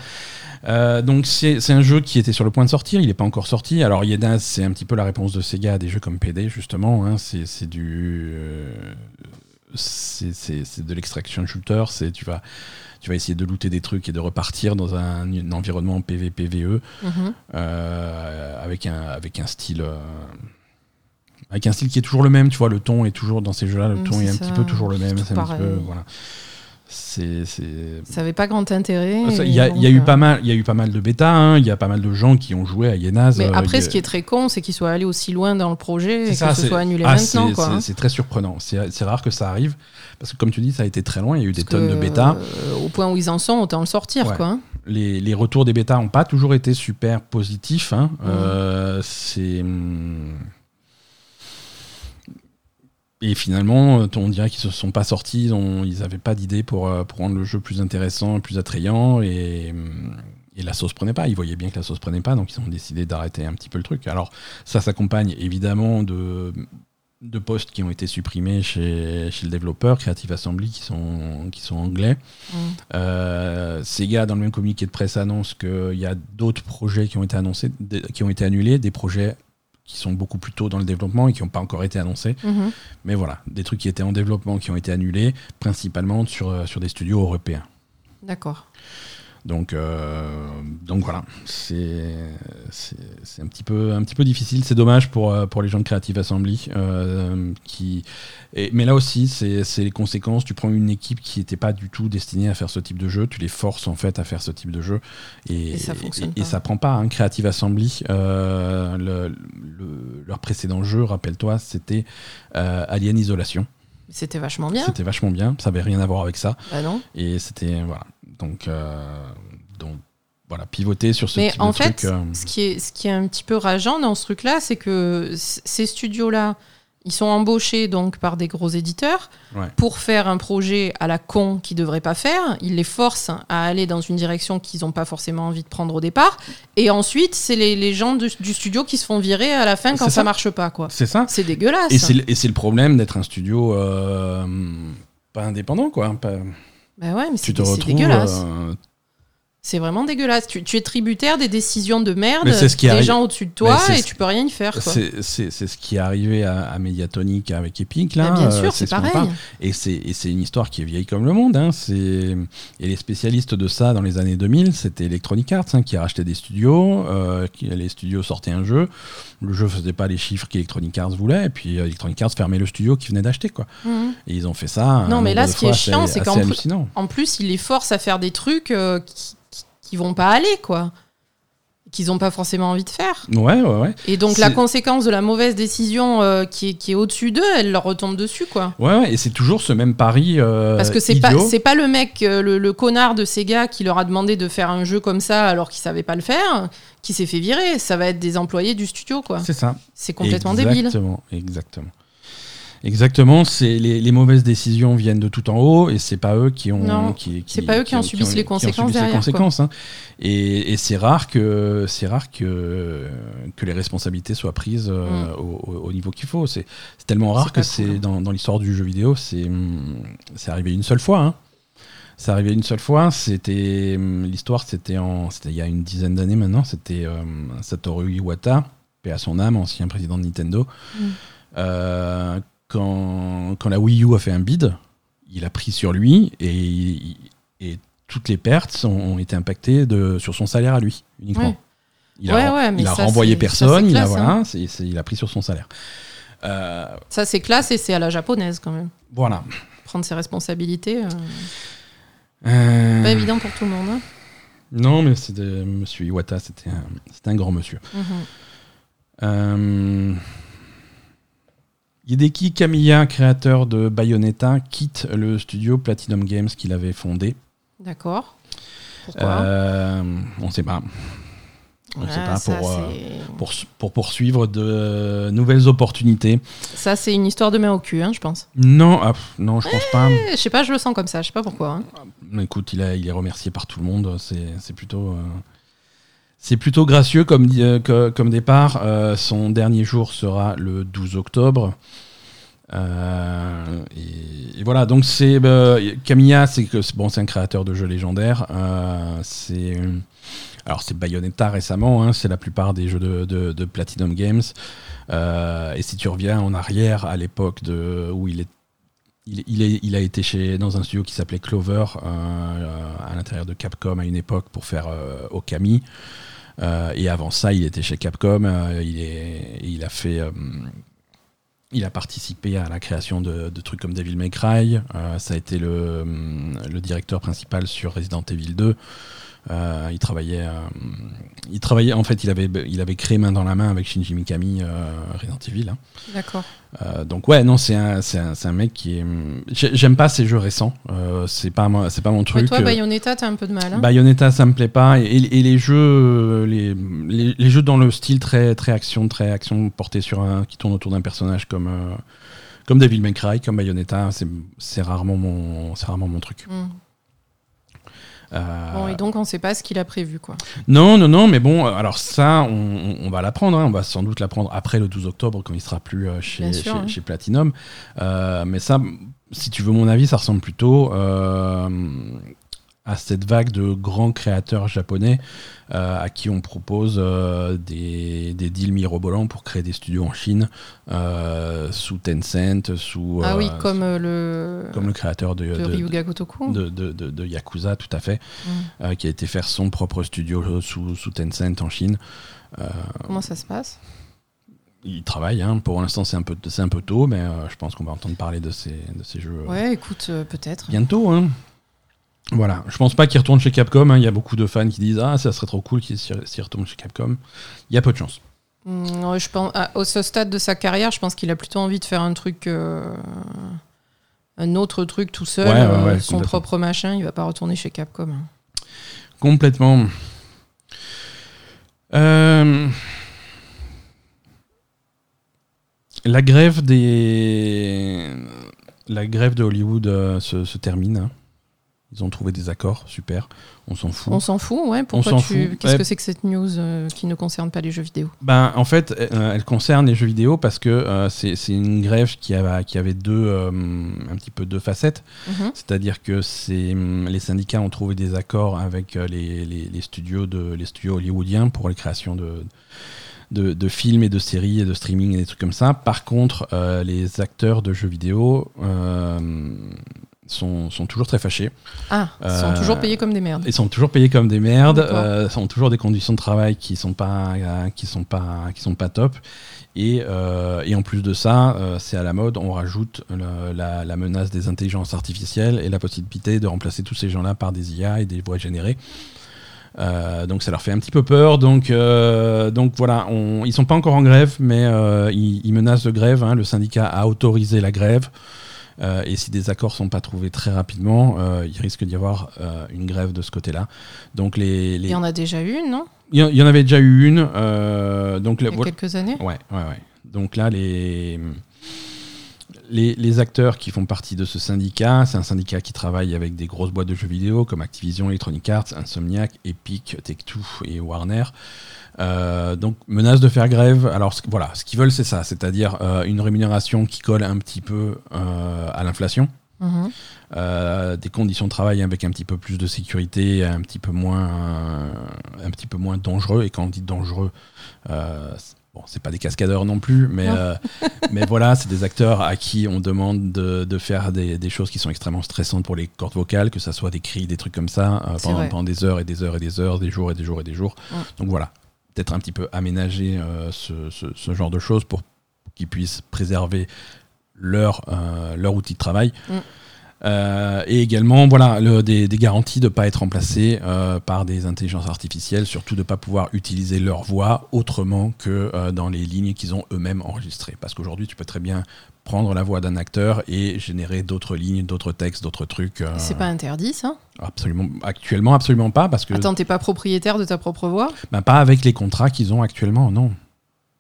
Euh, donc c'est un jeu qui était sur le point de sortir, il n'est pas encore sorti. Alors Yenaz, c'est un petit peu la réponse de Sega à des jeux comme PD justement. hein. C'est du, euh, c'est de l'extraction shooter. C'est tu vas tu vas essayer de looter des trucs et de repartir dans un, un environnement PVPVE Mhm. euh, avec un avec un style. euh, avec un style qui est toujours le même, tu vois, le ton est toujours dans ces jeux-là, le Mm, ton est, un ça. petit peu toujours le même, C'est un petit peu, voilà. C'est, Ça avait pas grand intérêt. et Il y, a- y eu euh, pas mal, il y a eu pas mal de bêta, hein, il y a pas mal de gens qui ont joué à Yenaz. Mais euh, après, ce qui est très con, c'est qu'il soit allé aussi loin dans le projet et ça, que ce soit annulé ah, maintenant. c'est- hein. très surprenant. C'est, rare que ça arrive parce que comme tu dis, ça a été très loin. Il y a eu des tonnes de bêta. euh, au point où ils en sont, autant le sortir. Ouais. Quoi, hein. Les, les retours des bêtas n'ont pas toujours été super positifs. hein. Euh, c'est hum, et finalement, on dirait qu'ils se sont pas sortis. Ils n'avaient pas d'idée pour, euh, pour rendre le jeu plus intéressant, plus attrayant. Et, hum, et la sauce prenait pas. Ils voyaient bien que la sauce prenait pas, donc ils ont décidé d'arrêter un petit peu le truc. Alors ça s'accompagne évidemment de, de postes qui ont été supprimés chez, chez le développeur, Creative Assembly, qui sont, qui sont anglais. Mm. Euh, Sega, dans le même communiqué de presse, annonce qu'il y a d'autres projets qui ont été annoncés, qui ont été annulés, des projets qui sont beaucoup plus tôt dans le développement et qui n'ont pas encore été annoncés. Mhm. Mais voilà, des trucs qui étaient en développement qui ont été annulés, principalement sur, euh, sur des studios européens. D'accord. Donc, euh, donc voilà, c'est un petit peu un petit peu difficile. C'est dommage pour euh, pour les gens de Creative Assembly euh, qui. et- mais là aussi, c'est les conséquences. Tu prends une équipe qui n'était pas du tout destinée à faire ce type de jeu, tu les forces en fait à faire ce type de jeu et, Et ça fonctionne et- et pas. ça prend pas. Hein. Creative Assembly, euh, le- le- leur précédent jeu, rappelle-toi, c'était Alien Isolation. C'était vachement bien. C'était vachement bien. Ça avait rien à voir avec ça. Bah non. Et c'était voilà. Donc, euh, donc voilà, pivoter sur ce Mais type en de fait, truc. euh, ce qui est, ce qui est un petit peu rageant dans ce truc-là, c'est que ces studios-là, ils sont embauchés donc par des gros éditeurs Ouais. pour faire un projet à la con qu'ils ne devraient pas faire. Ils les forcent à aller dans une direction qu'ils n'ont pas forcément envie de prendre au départ. Et ensuite, c'est les, les gens du, du studio qui se font virer à la fin quand ça, ça. marche pas. quoi. c'est ça. C'est dégueulasse. Et c'est le- et c'est le problème d'être un studio euh, pas indépendant quoi. Pas- Bah ouais, mais c'est tu te retrouves. dégueulasse. euh, C'est vraiment dégueulasse. Tu, tu es tributaire des décisions de merde c'est ce des gens au-dessus de toi c'est et tu peux rien y faire. C'est c'est- c'est ce qui est arrivé à, à Mediatonic avec Epic là. Bien euh, sûr, c'est ce qu'on pareil. Et c'est c'est une histoire qui est vieille comme le monde. Hein. C'est- Et les spécialistes de ça dans les années 2000, c'était Electronic Arts hein, qui a racheté des studios. euh, qui, les studios sortaient un jeu. Le jeu faisait pas les chiffres qu'Electronic Arts voulait. Et puis euh, Electronic Arts fermait le studio qui venait d'acheter. quoi. Mhm. Et ils ont fait ça. Non, mais là, ce qui est chiant, c'est qu'en plus- ils les forcent à faire des trucs euh, qui, qui, vont pas aller, quoi. Qu'ils n'ont pas forcément envie de faire. Ouais, ouais, ouais. Et donc, la conséquence de la mauvaise décision euh, qui est, qui est au-dessus d'eux, elle leur retombe dessus, quoi. Ouais, ouais, et c'est toujours ce même pari. euh, Parce que c'est pas, c'est pas le mec, euh, le, le connard de Sega qui leur a demandé de faire un jeu comme ça alors qu'il savait pas le faire, qui s'est fait virer. Ça va être des employés du studio, quoi. C'est ça. C'est complètement débile. Exactement, exactement. Exactement, c'est les, les mauvaises décisions viennent de tout en haut et c'est pas eux qui ont Non, qui, c'est pas eux qui en subissent les qui ont conséquences subissent les derrière, conséquences, hein. Et, et c'est rare que c'est rare que que les responsabilités soient prises euh, Mm. au, au- au niveau qu'il faut. C'est tellement rare que c'est cool. dans, dans l'histoire du jeu vidéo, c'est c'est arrivé une seule fois. Hein. C'est arrivé une seule fois. C'était l'histoire, c'était en il y a une dizaine d'années maintenant. C'était euh, Satoru Iwata, paix à son âme, ancien président de Nintendo. Mm. Euh, quand, quand la Wii U a fait un bid, il a pris sur lui et, toutes les pertes ont, été impactées de, sur son salaire à lui uniquement. Ouais. Il a, Ouais, ouais, mais il a ça, renvoyé c'est- personne, ça, c'est il, a, classe, voilà, hein. c'est- c'est- il a pris sur son salaire. Euh, Ça, c'est classe et c'est à la japonaise, quand même. voilà. Prendre ses responsabilités, euh, Euh, pas évident pour tout le monde. hein. non, mais c'était Monsieur Iwata, c'était un, c'était un grand monsieur. Mhm. Hideki Kamiya, créateur de Bayonetta, quitte le studio Platinum Games qu'il avait fondé. D'accord. Pourquoi Euh, on ne sait pas. On ne sait Ah, pas ça, pour, euh, pour, pour poursuivre de nouvelles opportunités. Ça, c'est une histoire de main au cul, hein, je pense. Non, ah, non, je pense pas. Eh, Je sais pas, je le sens comme ça, je sais pas pourquoi. hein. Écoute, il, a, il est remercié par tout le monde. C'est c'est plutôt, euh, c'est plutôt gracieux comme, euh, comme départ. Euh, son dernier jour sera le 12 octobre. Euh, et, voilà, donc c'est Camilla, c'est bon, c'est un créateur de jeux légendaires. C'est alors c'est Bayonetta récemment, hein, c'est la plupart des jeux de, Platinum Games. Et si tu reviens en arrière à l'époque où il est il, il est- il a été chez, dans un studio qui s'appelait Clover, à l'intérieur de Capcom à une époque pour faire Okami. Euh, et avant ça, il était chez Capcom. euh, il, a fait. euh, il a participé à la création de, trucs comme Devil May Cry. ça a été le directeur principal sur Resident Evil 2. Euh, il travaillait, euh, il travaillait. En fait, il avait, il avait créé main dans la main avec Shinji Mikami euh, Resident Evil. hein. D'accord. Donc ouais, non, c'est un, c'est un, c'est un mec qui est. j'ai- J'aime pas ces jeux récents. C'est pas, moi- c'est pas mon Ouais, truc. toi, Euh, Bayonetta, t'as un peu de mal. hein. Bayonetta, ça me plaît pas. Et, et- et les jeux, les, les, les jeux dans le style très, très action, très action porté sur un, qui tourne autour d'un personnage comme, comme Devil May Cry, comme Bayonetta, c'est, c'est rarement mon, c'est rarement mon truc. Mm. Euh, Bon, et donc on sait pas ce qu'il a prévu, quoi. Non, non, non, mais bon, alors ça, on, on va l'apprendre. hein. On va sans doute l'apprendre après le 12 octobre quand il sera plus euh, chez, Bien sûr, chez, hein. chez Platinum. Euh, mais ça, si tu veux mon avis, ça ressemble plutôt à cette vague de grands créateurs japonais euh, à qui on propose euh, des, des deals mirobolants pour créer des studios en Chine euh, sous Tencent, sous ah oui, comme le, comme le créateur de, de de- Ryuga Gotoku. de, de- de- de Yakuza, tout à fait, Mm. qui a été faire son propre studio sous, sous Tencent en Chine. Comment ça se passe? il travaille, hein. pour l'instant c'est un, peu, c'est un peu tôt, mais euh, je pense qu'on va entendre parler de ces, de ces jeux Ouais, écoute, euh, peut-être. bientôt. Hein. Voilà, je pense pas qu'il retourne chez Capcom. hein. Il y a beaucoup de fans qui disent Ah, ça serait trop cool qu'il s'y retourne chez Capcom. Il y a peu de chance. Mm, ouais, je pense, à- au ce stade de sa carrière, je pense qu'il a plutôt envie de faire un truc, euh, un autre truc tout seul, Ouais, ouais, euh, son propre machin. Il va pas retourner chez Capcom. hein. Complètement. Euh, La grève des. La grève de Hollywood se, se termine. hein. Ils ont trouvé des accords, super. On s'en fout. On s'en fout, ouais. Pourquoi tu Qu'est-ce ouais. que c'est que cette news euh, qui ne concerne pas les jeux vidéo? Ben, en fait, euh, elle concerne les jeux vidéo parce que euh, c'est c'est une grève qui avait, qui avait deux, euh, un petit peu deux facettes. Mhm. C'est-à-dire que c'est, hum, les syndicats ont trouvé des accords avec euh, les, les- les studios de, les studios hollywoodiens pour les créations de, de, de films et de séries et de streaming et des trucs comme ça. Par contre, euh, les acteurs de jeux vidéo euh, sont, sont toujours très fâchés. Ah, ils sont Euh, toujours payés comme des merdes. Ils sont toujours payés comme des merdes, euh, ont toujours des conditions de travail qui sont pas, euh, qui sont pas, qui sont pas top. Et, euh, et en plus de ça, euh, c'est à la mode, on rajoute le- la, la menace des intelligences artificielles et la possibilité de remplacer tous ces gens-là par des IA et des voix générées. Euh, donc ça leur fait un petit peu peur. Donc, euh, donc voilà, on, ils sont pas encore en grève, mais euh, ils, ils menacent de grève. hein. Le syndicat a autorisé la grève. Euh, et si des accords sont pas trouvés très rapidement, euh, il risque d'y avoir euh, une grève de ce côté-là. Donc les, les- Il y en a déjà eu, non? Il y en- il y en avait déjà eu une. euh, donc Il y a quelques années Ouais, ouais, ouais. Donc là, les, les, les acteurs qui font partie de ce syndicat, c'est un syndicat qui travaille avec des grosses boîtes de jeux vidéo comme Activision, Electronic Arts, Insomniac, Epic, Take-Two et Warner. Euh, donc menace de faire grève. Alors ce- voilà, ce qu'ils veulent c'est ça, c'est-à-dire euh, une rémunération qui colle un petit peu euh, à l'inflation. Mhm. Des conditions de travail avec un petit peu plus de sécurité, un petit peu moins, un petit peu moins dangereux. Et quand on dit dangereux, bon, c'est pas des cascadeurs non plus, mais, euh, mais voilà, c'est des acteurs à qui on demande de, de faire des, des choses qui sont extrêmement stressantes pour les cordes vocales, que ça soit des cris, des trucs comme ça, euh, pendant, des heures et des heures et des heures, des jours et des jours et des jours. Ouais. Donc voilà, peut-être un petit peu aménager euh, ce, ce- ce genre de choses pour qu'ils puissent préserver leur, euh, leur outil de travail. Mm. Euh, et également, voilà, le- des, des garanties de ne pas être remplacés euh, par des intelligences artificielles, surtout de ne pas pouvoir utiliser leur voix autrement que euh, dans les lignes qu'ils ont eux-mêmes enregistrées. Parce qu'aujourd'hui, tu peux très bien prendre la voix d'un acteur et générer d'autres lignes, d'autres textes, d'autres trucs. euh, C'est pas interdit, ça? absolument, actuellement, absolument pas, parce que Attends, t'es pas propriétaire de ta propre voix? Ben, pas avec les contrats qu'ils ont actuellement, non.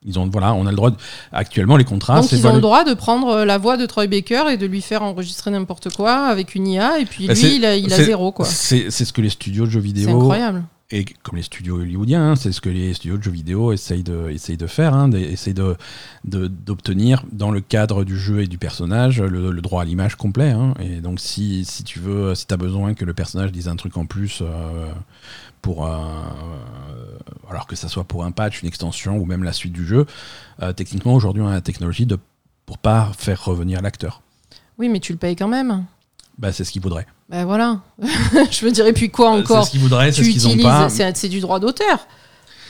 Ils ont, voilà, on a le droit. de- actuellement, les contrats, Donc c'est ils ont le droit de prendre euh, la voix de Troy Baker et de lui faire enregistrer n'importe quoi avec une IA et puis Bah, c'est- lui il a, il a c'est- zéro quoi. C'est c'est ce que les studios de jeux C'est vidéo incroyable. Et comme les studios hollywoodiens, hein, c'est ce que les studios de jeux vidéo essayent de, essayent de faire, hein, de- de- d'obtenir dans le cadre du jeu et du personnage le, le droit à l'image complet. hein. et donc si, si tu veux, si tu as besoin que le personnage dise un truc en plus euh, pour euh, alors que ça soit pour un patch, une extension ou même la suite du jeu, euh, techniquement aujourd'hui on a la technologie de pour pas faire revenir l'acteur. Oui, mais tu le payes quand même. Bah, c'est ce qu'ils voudraient. Ben voilà. Je dire, et puis quoi Euh, encore C'est ce qu'ils voudraient, c'est ce qu'ils pas. c'est du droit d'auteur.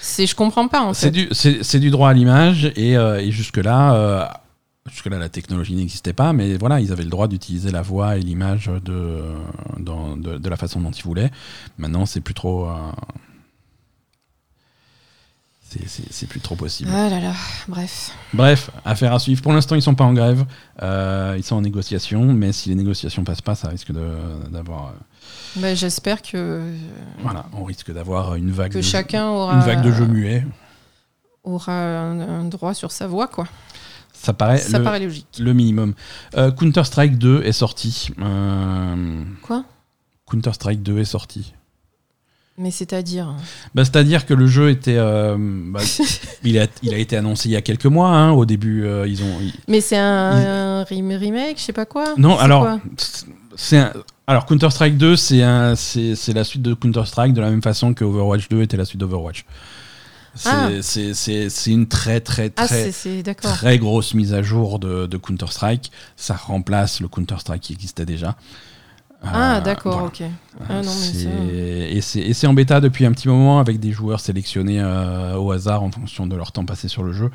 C'est, je comprends pas en C'est fait. du, c'est, c'est du droit à l'image et, euh, et jusque-là, euh, jusque-là la technologie n'existait pas, mais voilà, ils avaient le droit d'utiliser la voix et l'image de, de, de la façon dont ils voulaient. Maintenant, c'est plus trop. euh, c'est, plus trop possible. Ah là là, bref. Bref, affaire à suivre. Pour l'instant, ils sont pas en grève, euh, ils sont en négociation, mais si les négociations passent pas, ça risque de, d'avoir. euh, Ben, j'espère que, voilà, on risque d'avoir une vague, que de, chacun aura, une vague de jeux muets. aura un, un droit sur sa voix quoi. Ça paraît, Ça le, paraît logique. le minimum. Euh, Counter-Strike 2 est sorti. Euh, Quoi? Counter-Strike 2 est sorti. Mais c'est-à-dire bah, C'est-à-dire que le jeu était. euh, bah, il, a, il a été annoncé il y a quelques mois. hein. Au début, euh, ils ont. ils- Mais c'est un, un rem- remake, je sais pas quoi Non, alors. quoi c'est un- Alors, Counter-Strike 2, c'est la suite de Counter-Strike de la même façon que Overwatch 2 était la suite d'Overwatch. C'est Ah. une très, très, Ah, très. très grosse mise à jour de, de Counter-Strike. Ça remplace le Counter-Strike qui existait déjà. Ah, Euh, d'accord, voilà. ok. Ah, non, mais ça- et c'est en bêta depuis un petit moment avec des joueurs sélectionnés euh, au hasard en fonction de leur temps passé sur le jeu.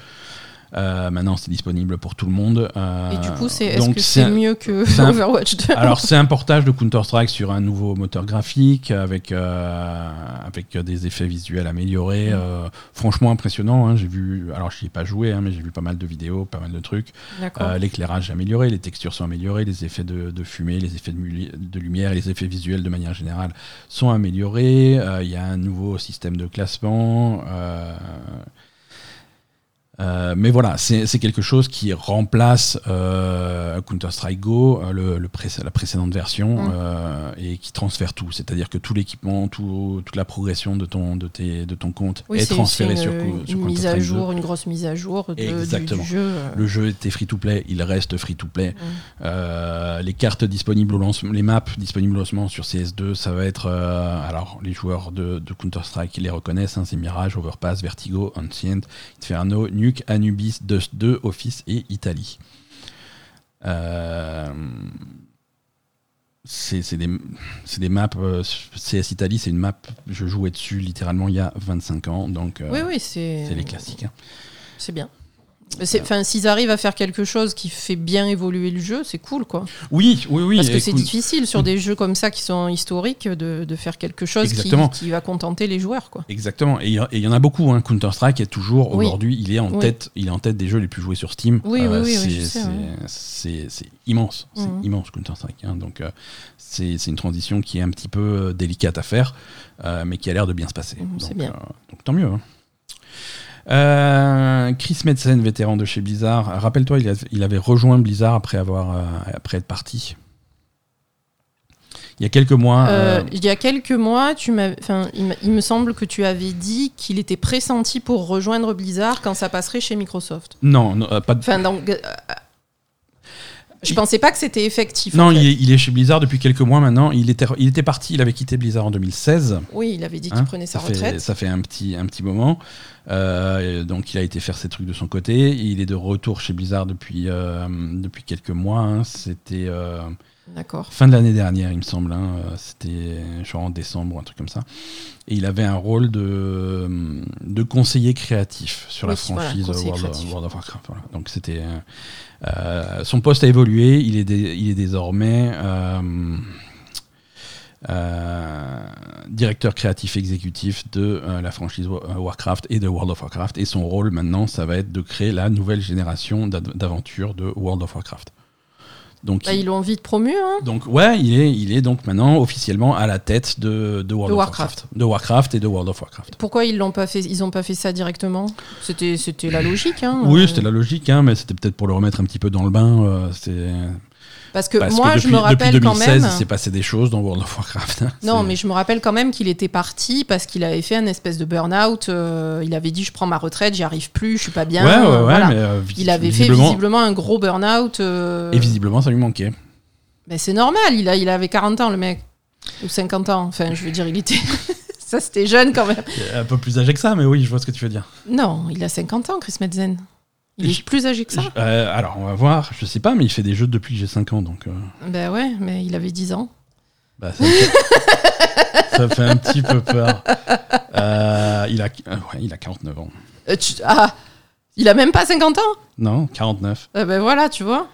Euh, maintenant, c'est disponible pour tout le monde. euh, Et du coup, c'est est-ce que c'est mieux que Overwatch 2 alors c'est un portage de Counter-Strike sur un nouveau moteur graphique avec, euh, avec des effets visuels améliorés. Mm. euh, franchement impressionnant. hein, j'ai vu, alors je n'y ai pas joué, hein, mais j'ai vu pas mal de vidéos, pas mal de trucs. Euh, L'éclairage est amélioré, les textures sont améliorées, les effets de, de fumée, les effets de, lumière et les effets visuels de manière générale sont améliorés. Euh, Il y a un nouveau système de classement. Euh, mais voilà, c'est quelque chose qui remplace euh, Counter-Strike Go, euh, le, le pré- la précédente version, Mm. euh, et qui transfère tout. C'est-à-dire que tout l'équipement, tout- toute la progression de ton, de tes, de ton compte Oui, est c'est transférée une, sur, une sur mise à Counter-Strike 2. jour, une grosse mise à jour de, du- Exactement. du, jeu. euh. Le jeu était free-to-play, il reste free-to-play. Mm. Euh, les cartes disponibles au lancement, les maps disponibles au lancement sur CS2, ça va être. euh, alors, les joueurs de, de Counter-Strike les reconnaissent, hein, c'est Mirage, Overpass, Vertigo, Ancient, Inferno, Anubis, Dust 2, Office et Italie. Euh, c'est des, maps. euh, CS Italie, c'est une map. Je jouais dessus littéralement il y a 25 ans, donc euh, Oui, oui, c'est c'est les classiques. hein. C'est bien. Enfin, s'ils arrivent à faire quelque chose qui fait bien évoluer le jeu, c'est cool, quoi. Oui, oui, oui. Parce que c'est difficile sur des jeux comme ça qui sont historiques de, de faire quelque chose qui, va contenter les joueurs, quoi. Exactement, et il y en a beaucoup. Hein. Counter Strike est toujours Oui. aujourd'hui, il est en Oui. tête, il est en tête des jeux les plus joués sur Steam. Oui, oui, oui, c'est- ouais. immense, c'est Mhm. immense Counter Strike. hein. Donc euh, c'est une transition qui est un petit peu euh, délicate à faire, euh, mais qui a l'air de bien se passer. C'est Donc, bien. euh, donc tant mieux. hein. Euh, Chris Metzen, vétéran de chez Blizzard. Rappelle-toi, il, avait rejoint Blizzard après avoir euh, après être parti. Il y a quelques mois. Euh, il y a quelques mois, tu enfin, il, il me semble que tu avais dit qu'il était pressenti pour rejoindre Blizzard quand ça passerait chez Microsoft. non, non, pas de Enfin, donc, je Il- pensais pas que c'était effectif. Non, en fait. il, est, il est chez Blizzard depuis quelques mois maintenant. Il était, il était parti, il avait quitté Blizzard en 2016. Oui, il avait dit qu'il hein. prenait sa ça fait, retraite. ça fait un petit, un petit moment. Euh, donc il a été faire ses trucs de son côté. Il est de retour chez Blizzard depuis, euh, depuis quelques mois. hein. C'était euh, fin de l'année dernière, il me semble. hein. C'était genre en décembre ou un truc comme ça. Et il avait un rôle de, de conseiller créatif sur la Oui, voilà, franchise conseiller World, of- créatif. World of Warcraft. voilà. Donc c'était euh, son poste a évolué. Il est, il est désormais euh, euh, directeur créatif exécutif de la franchise Wa- Warcraft et de World of Warcraft. Et son rôle maintenant, ça va être de créer la nouvelle génération d'aventures de World of Warcraft. Donc, Bah, ils l'ont vite promu, hein donc ouais, il est, il est donc maintenant officiellement à la tête de, de World De of Warcraft. Warcraft. De Warcraft et de World of Warcraft. Pourquoi ils l'ont pas fait Ils ont pas fait ça directement? C'était, c'était la logique, hein Oui, euh, c'était la logique, hein, mais c'était peut-être pour le remettre un petit peu dans le bain. euh, Parce que parce moi, que je me rappelle depuis quand 2016, même. il s'est passé des choses dans World of Warcraft. hein. Non, mais je me rappelle quand même qu'il était parti parce qu'il avait fait un espèce de burn-out. euh, il avait dit Je prends ma retraite, j'y arrive plus, je suis pas bien. ouais, ouais, ouais, voilà. mais euh, Il avait fait visiblement, un gros burn-out. euh, et visiblement, ça lui manquait. ben, c'est normal, il, a, il avait 40 ans, le mec. Ou 50 ans. Enfin, je veux dire, il était. ça, c'était jeune quand même. Un peu plus âgé que ça, mais oui, je vois ce que tu veux dire. Non, il a 50 ans, Chris Metzen. Il est plus âgé que ça. Euh, alors, on va voir. Je sais pas, mais il fait des jeux depuis que j'ai 5 ans, donc. euh, Ben ouais, mais il avait 10 ans. bah, ça, fait... ça fait un petit peu peur. Euh, il, a... euh, ouais, il a 49 ans. Euh, tu- Ah Il a même pas 50 ans? Non, 49. Eh Ben voilà, tu vois.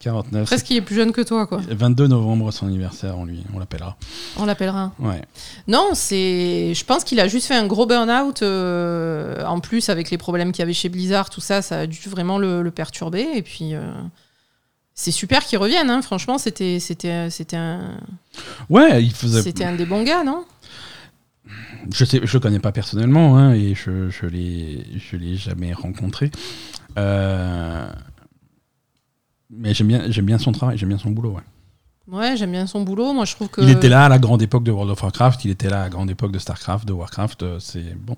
49. Presque il est plus jeune que toi, quoi. 22 novembre, son anniversaire, on, lui, on l'appellera. On l'appellera. Ouais. Non, c'est. Je pense qu'il a juste fait un gros burn-out. euh, en plus, avec les problèmes qu'il y avait chez Blizzard, tout ça, ça a dû vraiment le, le perturber. Et puis, euh, c'est super qu'il revienne. hein. Franchement, c'était, c'était, c'était un, Ouais, il faisait. c'était un des bons gars, non? Je sais, je le connais pas personnellement, hein, et je, je l'ai, je l'ai jamais rencontré. Euh, Mais j'aime bien, j'aime bien son travail, j'aime bien son boulot. Ouais. Ouais, j'aime bien son boulot. Moi, je trouve que. Il était là à la grande époque de World of Warcraft, il était là à la grande époque de Starcraft, de Warcraft, euh, c'est bon.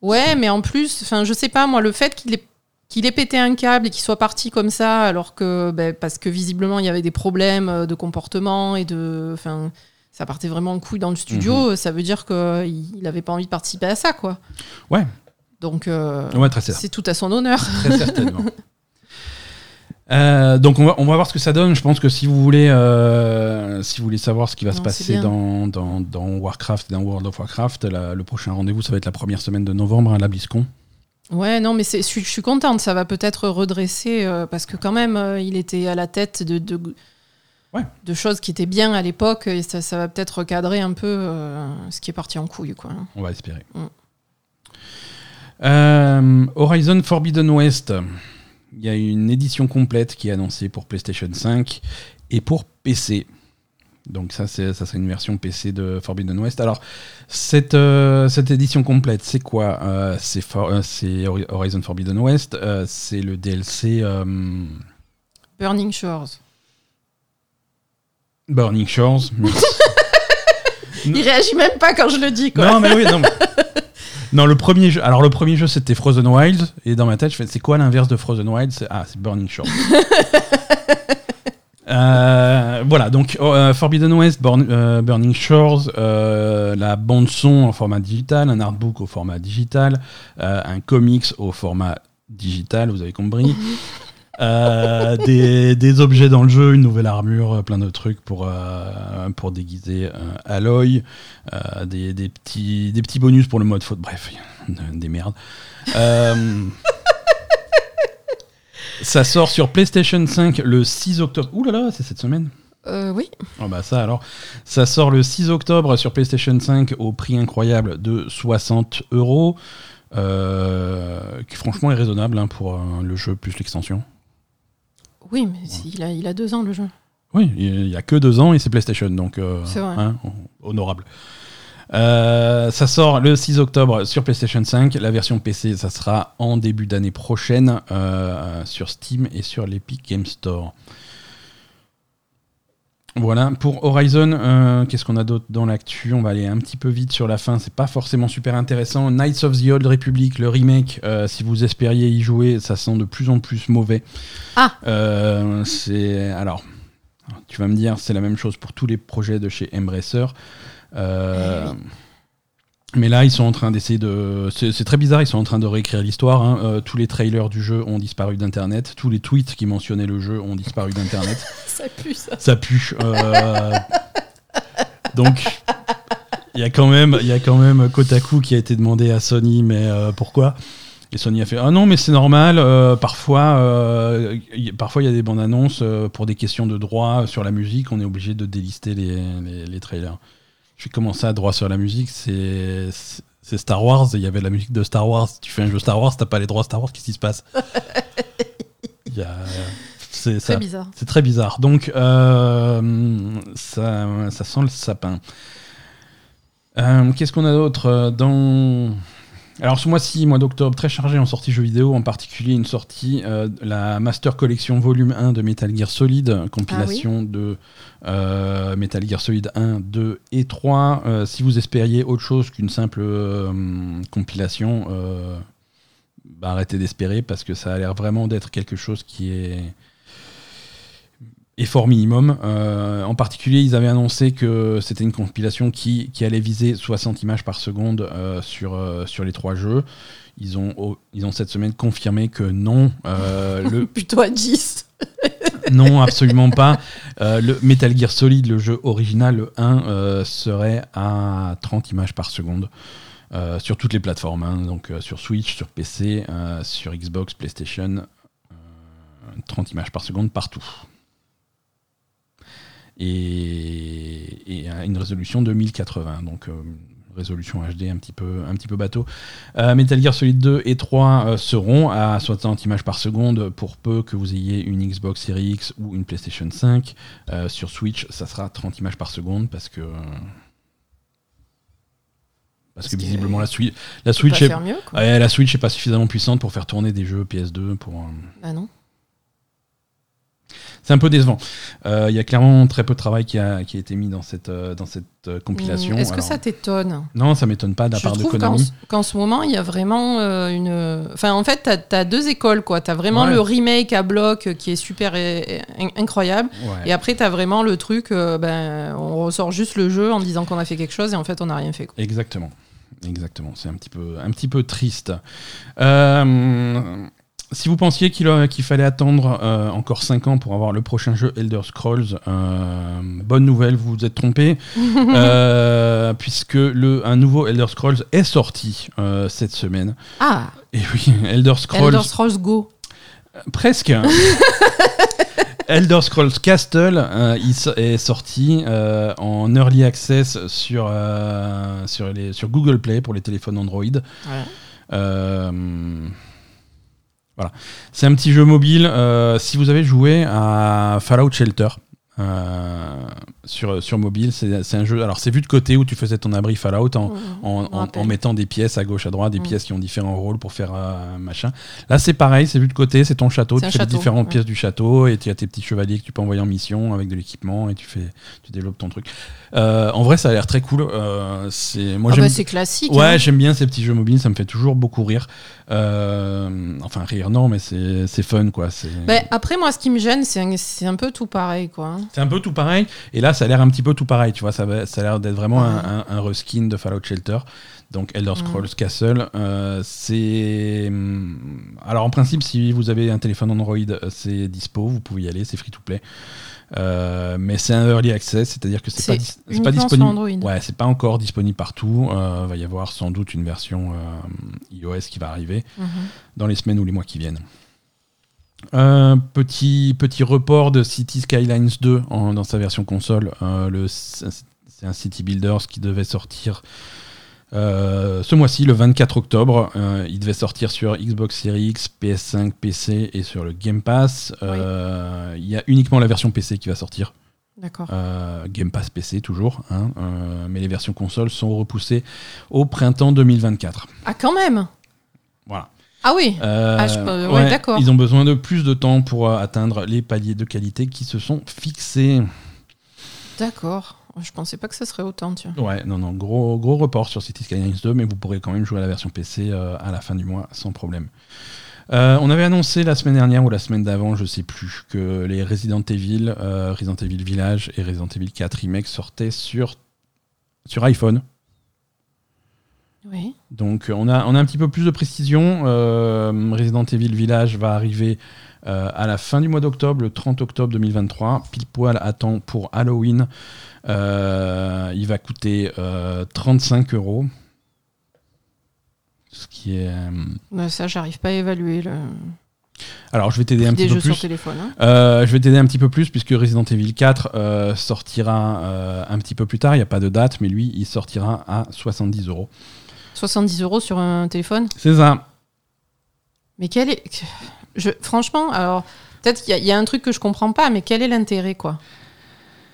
Ouais, mais en plus, enfin, je sais pas, moi, le fait qu'il ait, qu'il ait pété un câble et qu'il soit parti comme ça, alors que, ben, parce que visiblement, il y avait des problèmes euh, de comportement et de, enfin, ça partait vraiment en couille dans le studio, ça veut dire qu'il il avait pas envie de participer à ça, quoi. Ouais, Donc, euh, ouais, c'est tout à son honneur. Très certainement. Euh, donc on va, on va voir ce que ça donne. Je pense que si vous voulez, euh, si vous voulez savoir ce qui va se Non, passer dans, dans, dans Warcraft et dans World of Warcraft, la- le prochain rendez-vous, ça va être la première semaine de novembre à la BlizzCon. Ouais, non, mais je suis, je suis contente, ça va peut-être redresser, euh, parce que quand même, il était à la tête de, de, Ouais. de choses qui étaient bien à l'époque, et ça, ça va peut-être recadrer un peu ce qui est parti en couille, quoi. On va espérer. Mm. Horizon Forbidden West. Il y a une édition complète qui est annoncée pour PlayStation 5 et pour PC. Donc ça, c'est ça, c'est une version PC de Forbidden West. Alors, cette, euh, cette édition complète, c'est quoi Euh, C'est For- euh, c'est Horizon Forbidden West. c'est le DLC Burning Shores. Burning Shores. Il réagit même pas quand je le dis, quoi. Non, mais oui, non. mais- Non, le premier jeu. Alors, le premier jeu, c'était Frozen Wilds. Et dans ma tête, je fais c'est quoi l'inverse de Frozen C'est- Ah, c'est Burning Shores. Euh, voilà, donc euh, Forbidden West, Born- euh, Burning Shores, euh, la bande-son en format digital, un artbook au format digital, euh, un comics au format digital, vous avez compris. Euh, des, des objets dans le jeu, une nouvelle armure, euh, plein de trucs pour, euh, pour déguiser Aloy, des, des, petits, des petits bonus pour le mode faute, bref, des merdes. Ça sort sur PlayStation 5 le 6 octobre. Ouh là là, c'est cette semaine Euh, oui, Oh bah ça alors, ça sort le 6 octobre sur PlayStation 5 au prix incroyable de 60 euros, euh, qui franchement est raisonnable hein, pour euh, le jeu plus l'extension. Oui, mais il, a, il a deux ans, le jeu. Oui, il y a que deux ans et c'est PlayStation, donc euh, hein, honorable. Euh, ça sort le 6 octobre sur PlayStation 5. La version PC, ça sera en début d'année prochaine euh, sur Steam et sur l'Epic Game Store. Voilà, pour Horizon, euh, qu'est-ce qu'on a d'autre dans l'actu? On va aller un petit peu vite sur la fin, c'est pas forcément super intéressant. Knights of the Old Republic, le remake, euh, si vous espériez y jouer, ça sent de plus en plus mauvais. Ah. Euh, C'est. Alors, tu vas me dire, c'est la même chose pour tous les projets de chez Embracer. Eh oui. Mais là, ils sont en train d'essayer de. C'est très bizarre, ils sont en train de réécrire l'histoire. hein. Euh, tous les trailers du jeu ont disparu d'Internet. Tous les tweets qui mentionnaient le jeu ont disparu d'Internet. Ça pue, ça. Ça pue. euh, Donc, il y a quand même, il y a quand même Kotaku qui a été demandé à Sony, mais euh, pourquoi? Et Sony a fait ah non mais c'est normal. euh, parfois, euh, y- parfois il y a des bandes annonces pour des questions de droit sur la musique, on est obligé de délister les, les, les trailers. Je fais comment ça, droit sur la musique C'est c'est Star Wars. Il y avait la musique de Star Wars. Tu fais un jeu Star Wars, t'as pas les droits Star Wars. Qu'est-ce qui se passe C'est. Très bizarre. C'est très bizarre. Donc, euh, ça, ça sent le sapin. Euh, Qu'est-ce qu'on a d'autre euh, dans... Alors, ce mois-ci, mois d'octobre, très chargé en sorties jeux vidéo, en particulier une sortie, euh, la Master Collection Volume 1 de Metal Gear Solid, compilation de euh, Metal Gear Solid 1, 2 et 3. Euh, si vous espériez autre chose qu'une simple euh, compilation, bah, arrêtez d'espérer parce que ça a l'air vraiment d'être quelque chose qui est effort minimum. Euh, en particulier, ils avaient annoncé que c'était une compilation qui, qui allait viser 60 images par seconde euh, sur, euh, sur les trois jeux. Ils ont, oh, ils ont cette semaine confirmé que non, le, Plutôt à 10. non, absolument pas. Le Metal Gear Solid, le jeu original, le 1, euh, serait à 30 images par seconde. sur toutes les plateformes, hein. donc sur Switch, sur PC, sur Xbox, PlayStation, euh, 30 images par seconde partout. Et, et, une résolution de 1080, donc euh, résolution HD un petit peu, un petit peu bateau. Euh, Metal Gear Solid 2 et 3 euh, seront à 60 images par seconde pour peu que vous ayez une Xbox Series X ou une PlayStation 5. Euh, sur Switch, ça sera 30 images par seconde parce que. Parce, Parce que visiblement la, Switch la Switch pas est, faire mieux, quoi. ouais, la Switch est pas suffisamment puissante pour faire tourner des jeux PS2 pour. Bah non. C'est un peu décevant. Euh, Il y a clairement très peu de travail qui a, qui a été mis dans cette, euh, dans cette euh, compilation. Est-ce que ça t'étonne Non, ça m'étonne pas de la part de qu'en Konami. qu'en ce moment, il y a vraiment une. Enfin, en fait, tu as, deux écoles, quoi. Tu as vraiment Ouais. le remake à bloc qui est super et- et in- incroyable. Ouais. Et après, tu as vraiment le truc, ben, on ressort juste le jeu en disant qu'on a fait quelque chose et en fait, on n'a rien fait. quoi. Exactement. Exactement. C'est un petit peu, un petit peu triste. Euh, si vous pensiez qu'il fallait attendre euh, encore 5 ans pour avoir le prochain jeu Elder Scrolls, euh, bonne nouvelle, vous vous êtes trompé, euh, puisque le, un nouveau Elder Scrolls est sorti cette semaine. Ah, Et oui, Elder Scrolls, Elder Scrolls Go. presque. Elder Scrolls Castle il est sorti en early access sur, sur, les, sur Google Play pour les téléphones Android. Euh, voilà. C'est un petit jeu mobile. euh, si vous avez joué à Fallout Shelter euh, sur, sur mobile, c'est un jeu. Alors, c'est vu de côté où tu faisais ton abri Fallout en, en mettant des pièces à gauche, à droite, des Mm. pièces qui ont différents rôles pour faire euh, machin. Là, c'est pareil, c'est vu de côté, c'est ton château. Tu fais les différentes ouais. pièces du château et tu as tes petits chevaliers que tu peux envoyer en mission avec de l'équipement et tu, fais, tu développes ton truc. Euh, en vrai, ça a l'air très cool. C'est moi Ah bah, c'est classique. Ouais, hein. j'aime bien ces petits jeux mobiles, ça me fait toujours beaucoup rire. Euh, enfin, rire, non, mais c'est c'est fun, quoi. Ben, après, moi, ce qui me gêne, c'est un, c'est un peu tout pareil, quoi. c'est un peu tout pareil. Et là, ça a l'air un petit peu tout pareil, tu vois. Ça, ça a l'air d'être vraiment un, un, un reskin de Fallout Shelter. Donc, Elder Scrolls Castle. euh, c'est. hum, Alors, en principe, si vous avez un téléphone Android, euh, c'est dispo, vous pouvez y aller, c'est free to play. Euh, mais c'est un early access, c'est-à-dire que c'est pas, dis- disponible. Android. Ouais, c'est pas encore disponible partout. Euh, va y avoir sans doute une version euh, iOS qui va arriver Mhm. dans les semaines ou les mois qui viennent. Un petit, petit report de City Skylines 2 en- dans sa version console. Euh, le- c'est un City Builders qui devait sortir euh, ce mois-ci, le 24 octobre. Euh, il devait sortir sur Xbox Series X, PS5, PC et sur le Game Pass. Euh, Il y a uniquement la version PC qui va sortir. D'accord. Game Pass PC toujours, hein, mais les versions consoles sont repoussées au printemps 2024. Ah, quand même Voilà. Ah oui Ah, je peux- ouais, d'accord. Ils ont besoin de plus de temps pour atteindre les paliers de qualité qui se sont fixés. D'accord. Je pensais pas que ça serait autant. Ouais, non, non, gros, report sur City Skylines 2, mais vous pourrez quand même jouer à la version PC euh, à la fin du mois sans problème. Euh, on avait annoncé la semaine dernière ou la semaine d'avant, je sais plus, que les Resident Evil, euh, Resident Evil Village et Resident Evil 4 Remake sortaient sur iPhone. Oui. Donc euh, on a, on a un petit peu plus de précision. Euh, Resident Evil Village va arriver euh, à la fin du mois d'octobre, le 30 octobre 2023, pile poil à temps pour Halloween. Euh, il va coûter euh, 35 euros. Ce qui est. ça, j'arrive pas à évaluer le Alors je vais t'aider un petit peu plus. téléphone. hein. Euh, je vais t'aider un petit peu plus puisque Resident Evil 4 euh, sortira euh, un petit peu plus tard. Il n'y a pas de date, mais lui, il sortira à 70 euros. 70 euros sur un téléphone C'est ça. Mais quel est. Je, franchement, alors, peut-être qu'il y, a- il y a un truc que je comprends pas, mais quel est l'intérêt, quoi?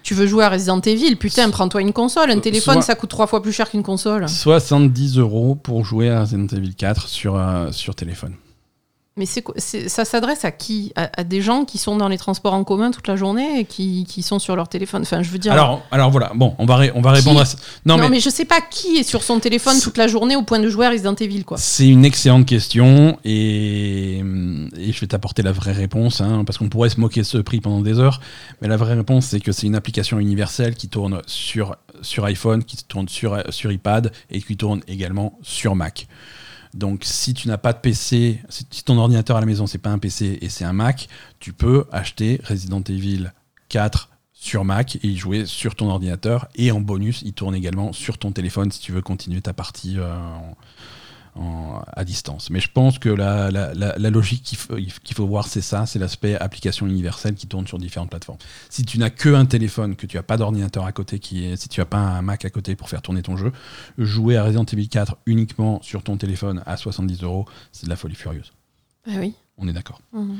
Tu veux jouer à Resident Evil Putain, prends-toi une console. Un téléphone, soit- ça coûte trois fois plus cher qu'une console. 70 euros pour jouer à Resident Evil 4 sur, euh, sur téléphone. Mais c'est quoi- c'est- ça s'adresse à qui? À, à des gens qui sont dans les transports en commun toute la journée et qui, qui sont sur leur téléphone? Enfin, je veux dire. Alors, alors voilà, bon, on va, ré- on va répondre Qui à ça. Non, non, mais, mais... je sais pas qui est sur son téléphone toute la journée au point de jouer à Resident Evil, quoi. c'est une excellente question et, et je vais t'apporter la vraie réponse, hein, parce qu'on pourrait se moquer de ce prix pendant des heures, mais la vraie réponse, c'est que c'est une application universelle qui tourne sur, sur iPhone, qui tourne sur, sur iPad et qui tourne également sur Mac. Donc, si tu n'as pas de PC, si ton ordinateur à la maison, c'est pas un PC et c'est un Mac, tu peux acheter Resident Evil 4 sur Mac et y jouer sur ton ordinateur. Et en bonus, il tourne également sur ton téléphone si tu veux continuer ta partie euh, en- à distance. Mais je pense que la, la- la- la logique qu'il faut, voir, c'est ça, c'est l'aspect application universelle qui tourne sur différentes plateformes. Si tu n'as que un téléphone, que tu n'as pas d'ordinateur à côté, qui est, si tu n'as pas un Mac à côté pour faire tourner ton jeu, jouer à Resident Evil 4 uniquement sur ton téléphone à 70 euros, c'est de la folie furieuse. Ah oui. On est d'accord. Mhm.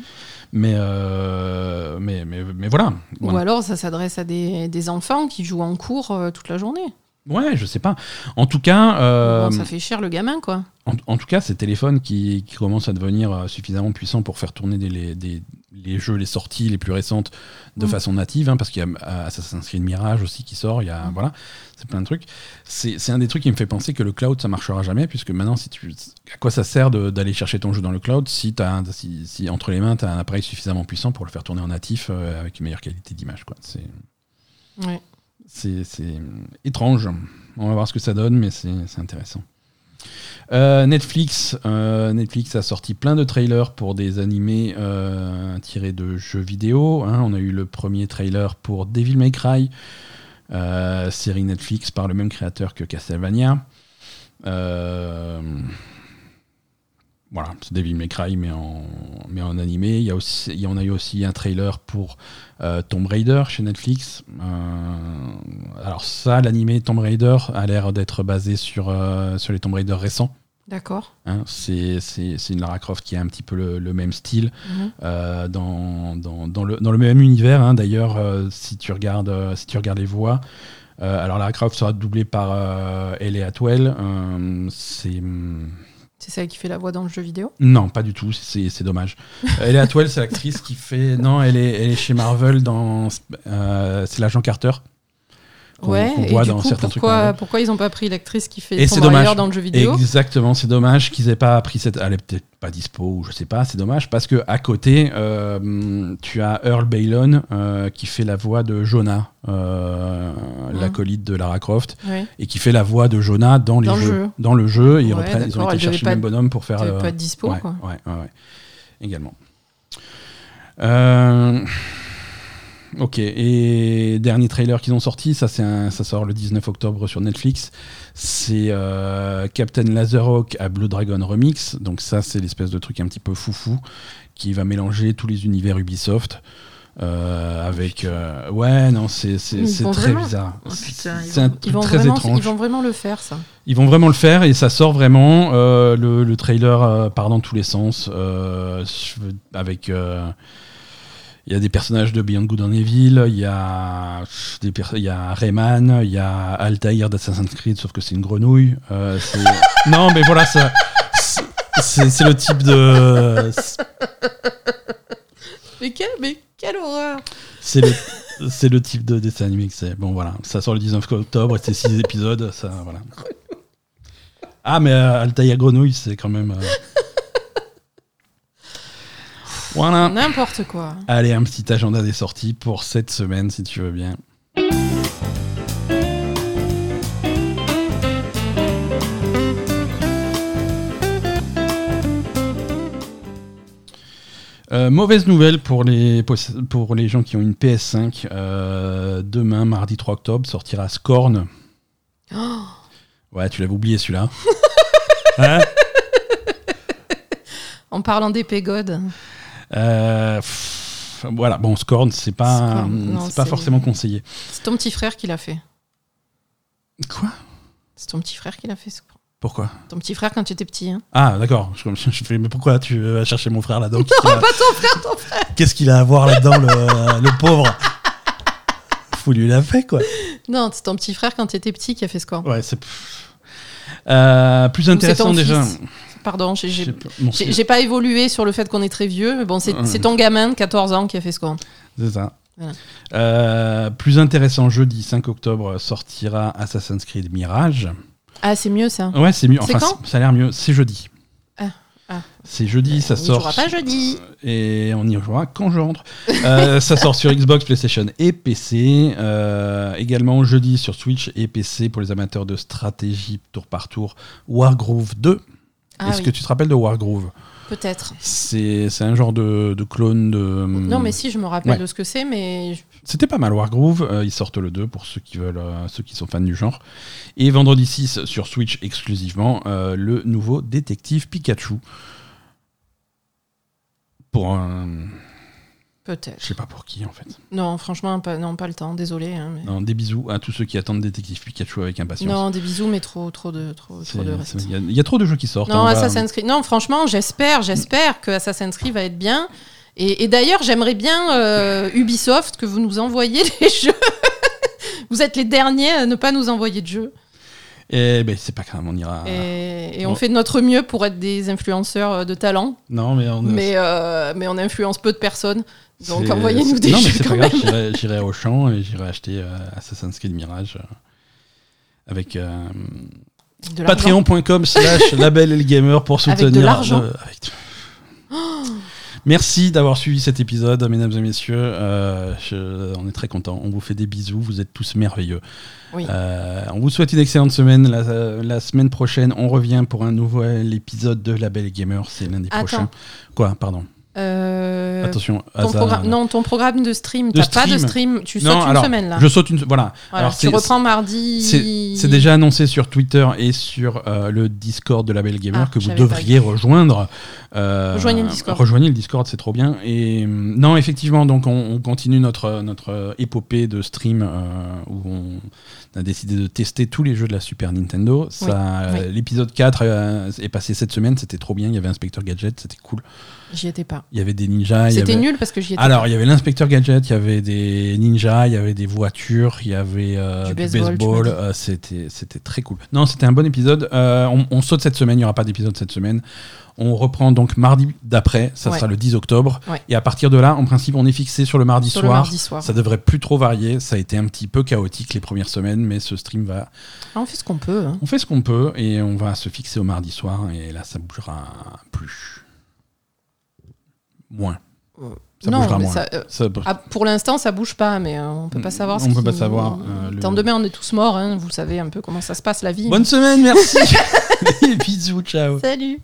Mais, euh, mais, mais, mais voilà. Ou Voilà. alors, ça s'adresse à des, des enfants qui jouent en cours euh, toute la journée. Ouais, je sais pas. En tout cas, euh, ça fait cher le gamin, quoi. en, en tout cas, ces téléphones qui, qui commencent à devenir euh, suffisamment puissants pour faire tourner des, les, des- les jeux, les sorties les plus récentes de Mm. façon native, hein, parce qu'il y a euh, Assassin's Creed Mirage aussi qui sort, il y a, Mm. voilà, c'est plein de trucs. C'est un des trucs qui me fait penser que le cloud, ça marchera jamais, puisque maintenant, si tu, à quoi ça sert d'aller chercher ton jeu dans le cloud si, as si, si entre les mains, tu as un appareil suffisamment puissant pour le faire tourner en natif euh, avec une meilleure qualité d'image quoi. Ouais. C'est c'est étrange. On va voir ce que ça donne, mais c'est intéressant. Euh, Netflix, euh, Netflix a sorti plein de trailers pour des animés euh, tirés de jeux vidéo. hein. On a eu le premier trailer pour Devil May Cry, euh, série Netflix par le même créateur que Castlevania. Voilà, c'est Devil May Cry, mais en, mais en animé. Il y, a aussi, il y en a eu aussi un trailer pour euh, Tomb Raider chez Netflix. Euh, alors ça, l'animé Tomb Raider a l'air d'être basé sur, euh, sur les Tomb Raider récents. D'accord. hein. c'est une Lara Croft qui a un petit peu le, le même style, Mhm. dans, dans, dans le, dans le même univers. hein. D'ailleurs, si, tu regardes, si tu regardes les voix, alors Lara Croft sera doublée par Ellie Atwell. c'est... hum, C'est celle qui fait la voix dans le jeu vidéo non, pas du tout, c'est dommage. Euh, Ellie Atwell, c'est l'actrice qui fait. Non, elle est, elle est chez Marvel dans. euh, c'est l'agent Carter. Qu'on- Ouais, voit dans coup, certains trucs pourquoi, Marvel. pourquoi ils n'ont pas pris l'actrice qui fait Raider dommage. dans le jeu vidéo? Exactement, c'est dommage qu'ils aient pas pris cette. Elle est peut-être pas dispo ou je sais pas, c'est dommage parce que à côté, euh, tu as Earl Bailon euh, qui fait la voix de Jonah, euh, Mhm. l'acolyte de Lara Croft, et qui fait la voix de Jonah dans les Dans le jeu. Dans le jeu, ils, Ouais, reprennent, ils ont été chercher le même bonhomme pour faire. Le- pas être dispo, ouais, quoi. Ouais, ouais, ouais. Également. Euh, Ok, et dernier trailer qu'ils ont sorti, ça, c'est un- ça sort le 19 octobre sur Netflix. C'est euh, Captain Laserhawk à Blue Dragon Remix. Donc, ça, c'est l'espèce de truc un petit peu foufou qui va mélanger tous les univers Ubisoft. euh, avec. euh, ouais, non, c'est très vraiment- bizarre. Oh, putain, ils C'est un truc vont très vraiment- étrange. Ils vont vraiment le faire, ça. Ils vont vraiment le faire et ça sort vraiment. euh, le, le trailer euh, part dans tous les sens. euh, avec. Il y a des personnages de Beyond Good and Evil, il y a, des il y a Rayman, il y a Altair d'Assassin's Creed, sauf que c'est une grenouille. euh, non, mais voilà, ça. C'est le type de. Mais, quel, mais quelle horreur C'est le, c'est le type de dessin animé que c'est. Bon, voilà. Ça sort le 19 octobre et c'est 6 épisodes. Ça, voilà. Ah, mais euh, Altaïr Grenouille, c'est quand même. euh, Voilà. N'importe quoi. Allez, un petit agenda des sorties pour cette semaine, si tu veux bien. Euh, mauvaise nouvelle pour les, pour les gens qui ont une PS5. Euh, demain, mardi 3 octobre, sortira Scorn. Oh, Ouais, tu l'avais oublié celui-là. Hein? En parlant d'épée God. Euh, pff, voilà, bon, Scorn, c'est pas, Scorn, non, c'est pas c'est- forcément conseillé. C'est ton petit frère qui l'a fait. Quoi? C'est ton petit frère qui l'a fait. ce- Pourquoi? Ton petit frère quand tu étais petit. Hein. Ah, d'accord. Je, je fais, mais pourquoi tu vas chercher mon frère là-dedans? Non, a- pas ton frère, ton frère. Qu'est-ce qu'il a à voir là-dedans, le, le pauvre? Faut lui l'a fait, quoi. Non, c'est ton petit frère quand tu étais petit qui a fait ce quoi Ouais, c'est. Euh, plus intéressant déjà. fils. Pardon, j'ai- j'ai pas évolué sur le fait qu'on est très vieux, mais bon, c'est ton gamin de 14 ans qui a fait ce quoi C'est ça. Voilà. Euh, plus intéressant, jeudi 5 octobre sortira Assassin's Creed Mirage. Ah, c'est mieux ça. Ouais, c'est mieux. Enfin, quand? ça a l'air mieux. C'est jeudi. Ah, ah. C'est jeudi, ça On y sort. jouera pas jeudi. Et on y jouera quand je rentre. Euh, ça sort sur Xbox, PlayStation et PC. Euh, également jeudi sur Switch et PC pour les amateurs de stratégie tour par tour. Wargroove 2. Ah Est-ce oui, que tu te rappelles de Wargroove? Peut-être. C'est un genre de, de clone de. Non, mais si, je me rappelle Ouais. de ce que c'est, mais C'était pas mal Wargroove, euh, ils sortent le 2 pour ceux qui veulent, euh, ceux qui sont fans du genre. Et vendredi 6 sur Switch exclusivement, euh, le nouveau détective Pikachu. Pour un. Peut-être. Je sais pas pour qui en fait. Non, franchement, pas, non, pas le temps, désolé. hein, mais- Non, des bisous à tous ceux qui attendent détective Pikachu avec impatience. Non, des bisous, mais trop, trop de, trop, trop de reste. Il y, a- il y a trop de jeux qui sortent. Non, on va- Assassin's Creed. Non, franchement, j'espère, j'espère que Assassin's Creed va être bien. Et, et d'ailleurs, j'aimerais bien euh, Ubisoft que vous nous envoyiez les jeux. vous êtes les derniers à ne pas nous envoyer de jeux. Et ben c'est pas grave, on ira. Et, et on fait de notre mieux pour être des influenceurs euh, de talent, Non, mais on. mais, euh, mais on influence peu de personnes. Donc envoyez-nous des Non, mais jeux c'est pas grave. même. J'irai, j'irai au champ et j'irai acheter euh, Assassin's Creed Mirage. euh, avec euh, patreon.com slash label et le gamer pour Avec de soutenir. l'argent. Merci d'avoir suivi cet épisode, mesdames et messieurs. Euh, je- on est très contents. On vous fait des bisous. Vous êtes tous merveilleux. Oui. Euh, on vous souhaite une excellente semaine. La, la semaine prochaine, on revient pour un nouvel épisode de Label et Gamer. C'est lundi Attends. prochain. Quoi Pardon? Euh, Attention. ton programme- non, ton programme de stream, t'as pas de stream. tu Non, sautes une semaine là. Je saute une. Voilà. Voilà, Alors, tu reprends mardi. C'est déjà annoncé sur Twitter et sur euh, le Discord de Label Gamer Ah, que vous devriez rejoindre. Euh, Rejoignez le Discord. Rejoignez le Discord, c'est trop bien. Et euh, non, effectivement, donc on, on continue notre notre euh, épopée de stream euh, où on a décidé de tester tous les jeux de la Super Nintendo. Ça, oui. euh, L'épisode 4 euh, est passé cette semaine, c'était trop bien. Il y avait Inspecteur Gadget, c'était cool. J'y étais pas. Il y avait des ninjas. C'était avait- nul parce que j'y étais alors, il y avait l'inspecteur gadget, il y avait des ninjas, il y avait des voitures, il y avait euh, Du baseball, euh, c'était, c'était très cool. Non, c'était un bon épisode. Euh, on, on saute cette semaine, il n'y aura pas d'épisode cette semaine. On reprend donc mardi d'après, ça Ouais. sera le 10 octobre. Ouais. Et à partir de là, en principe, on est fixé sur le mardi sur le soir. mardi soir. Ça devrait plus trop varier. Ça a été un petit peu chaotique les premières semaines, mais ce stream va. Ah, on fait ce qu'on peut. hein. On fait ce qu'on peut et on va se fixer au mardi soir. Et là, ça bougera plus. Moins. Ça non, bougera moins. ça, euh, Ça- ah, pour l'instant, ça bouge pas, mais euh, on peut pas savoir. On ce peut pas savoir, euh, le- Tant demain, on est tous morts. hein, vous savez un peu comment ça se passe la vie. Bonne semaine, merci. Bisous, ciao. Salut.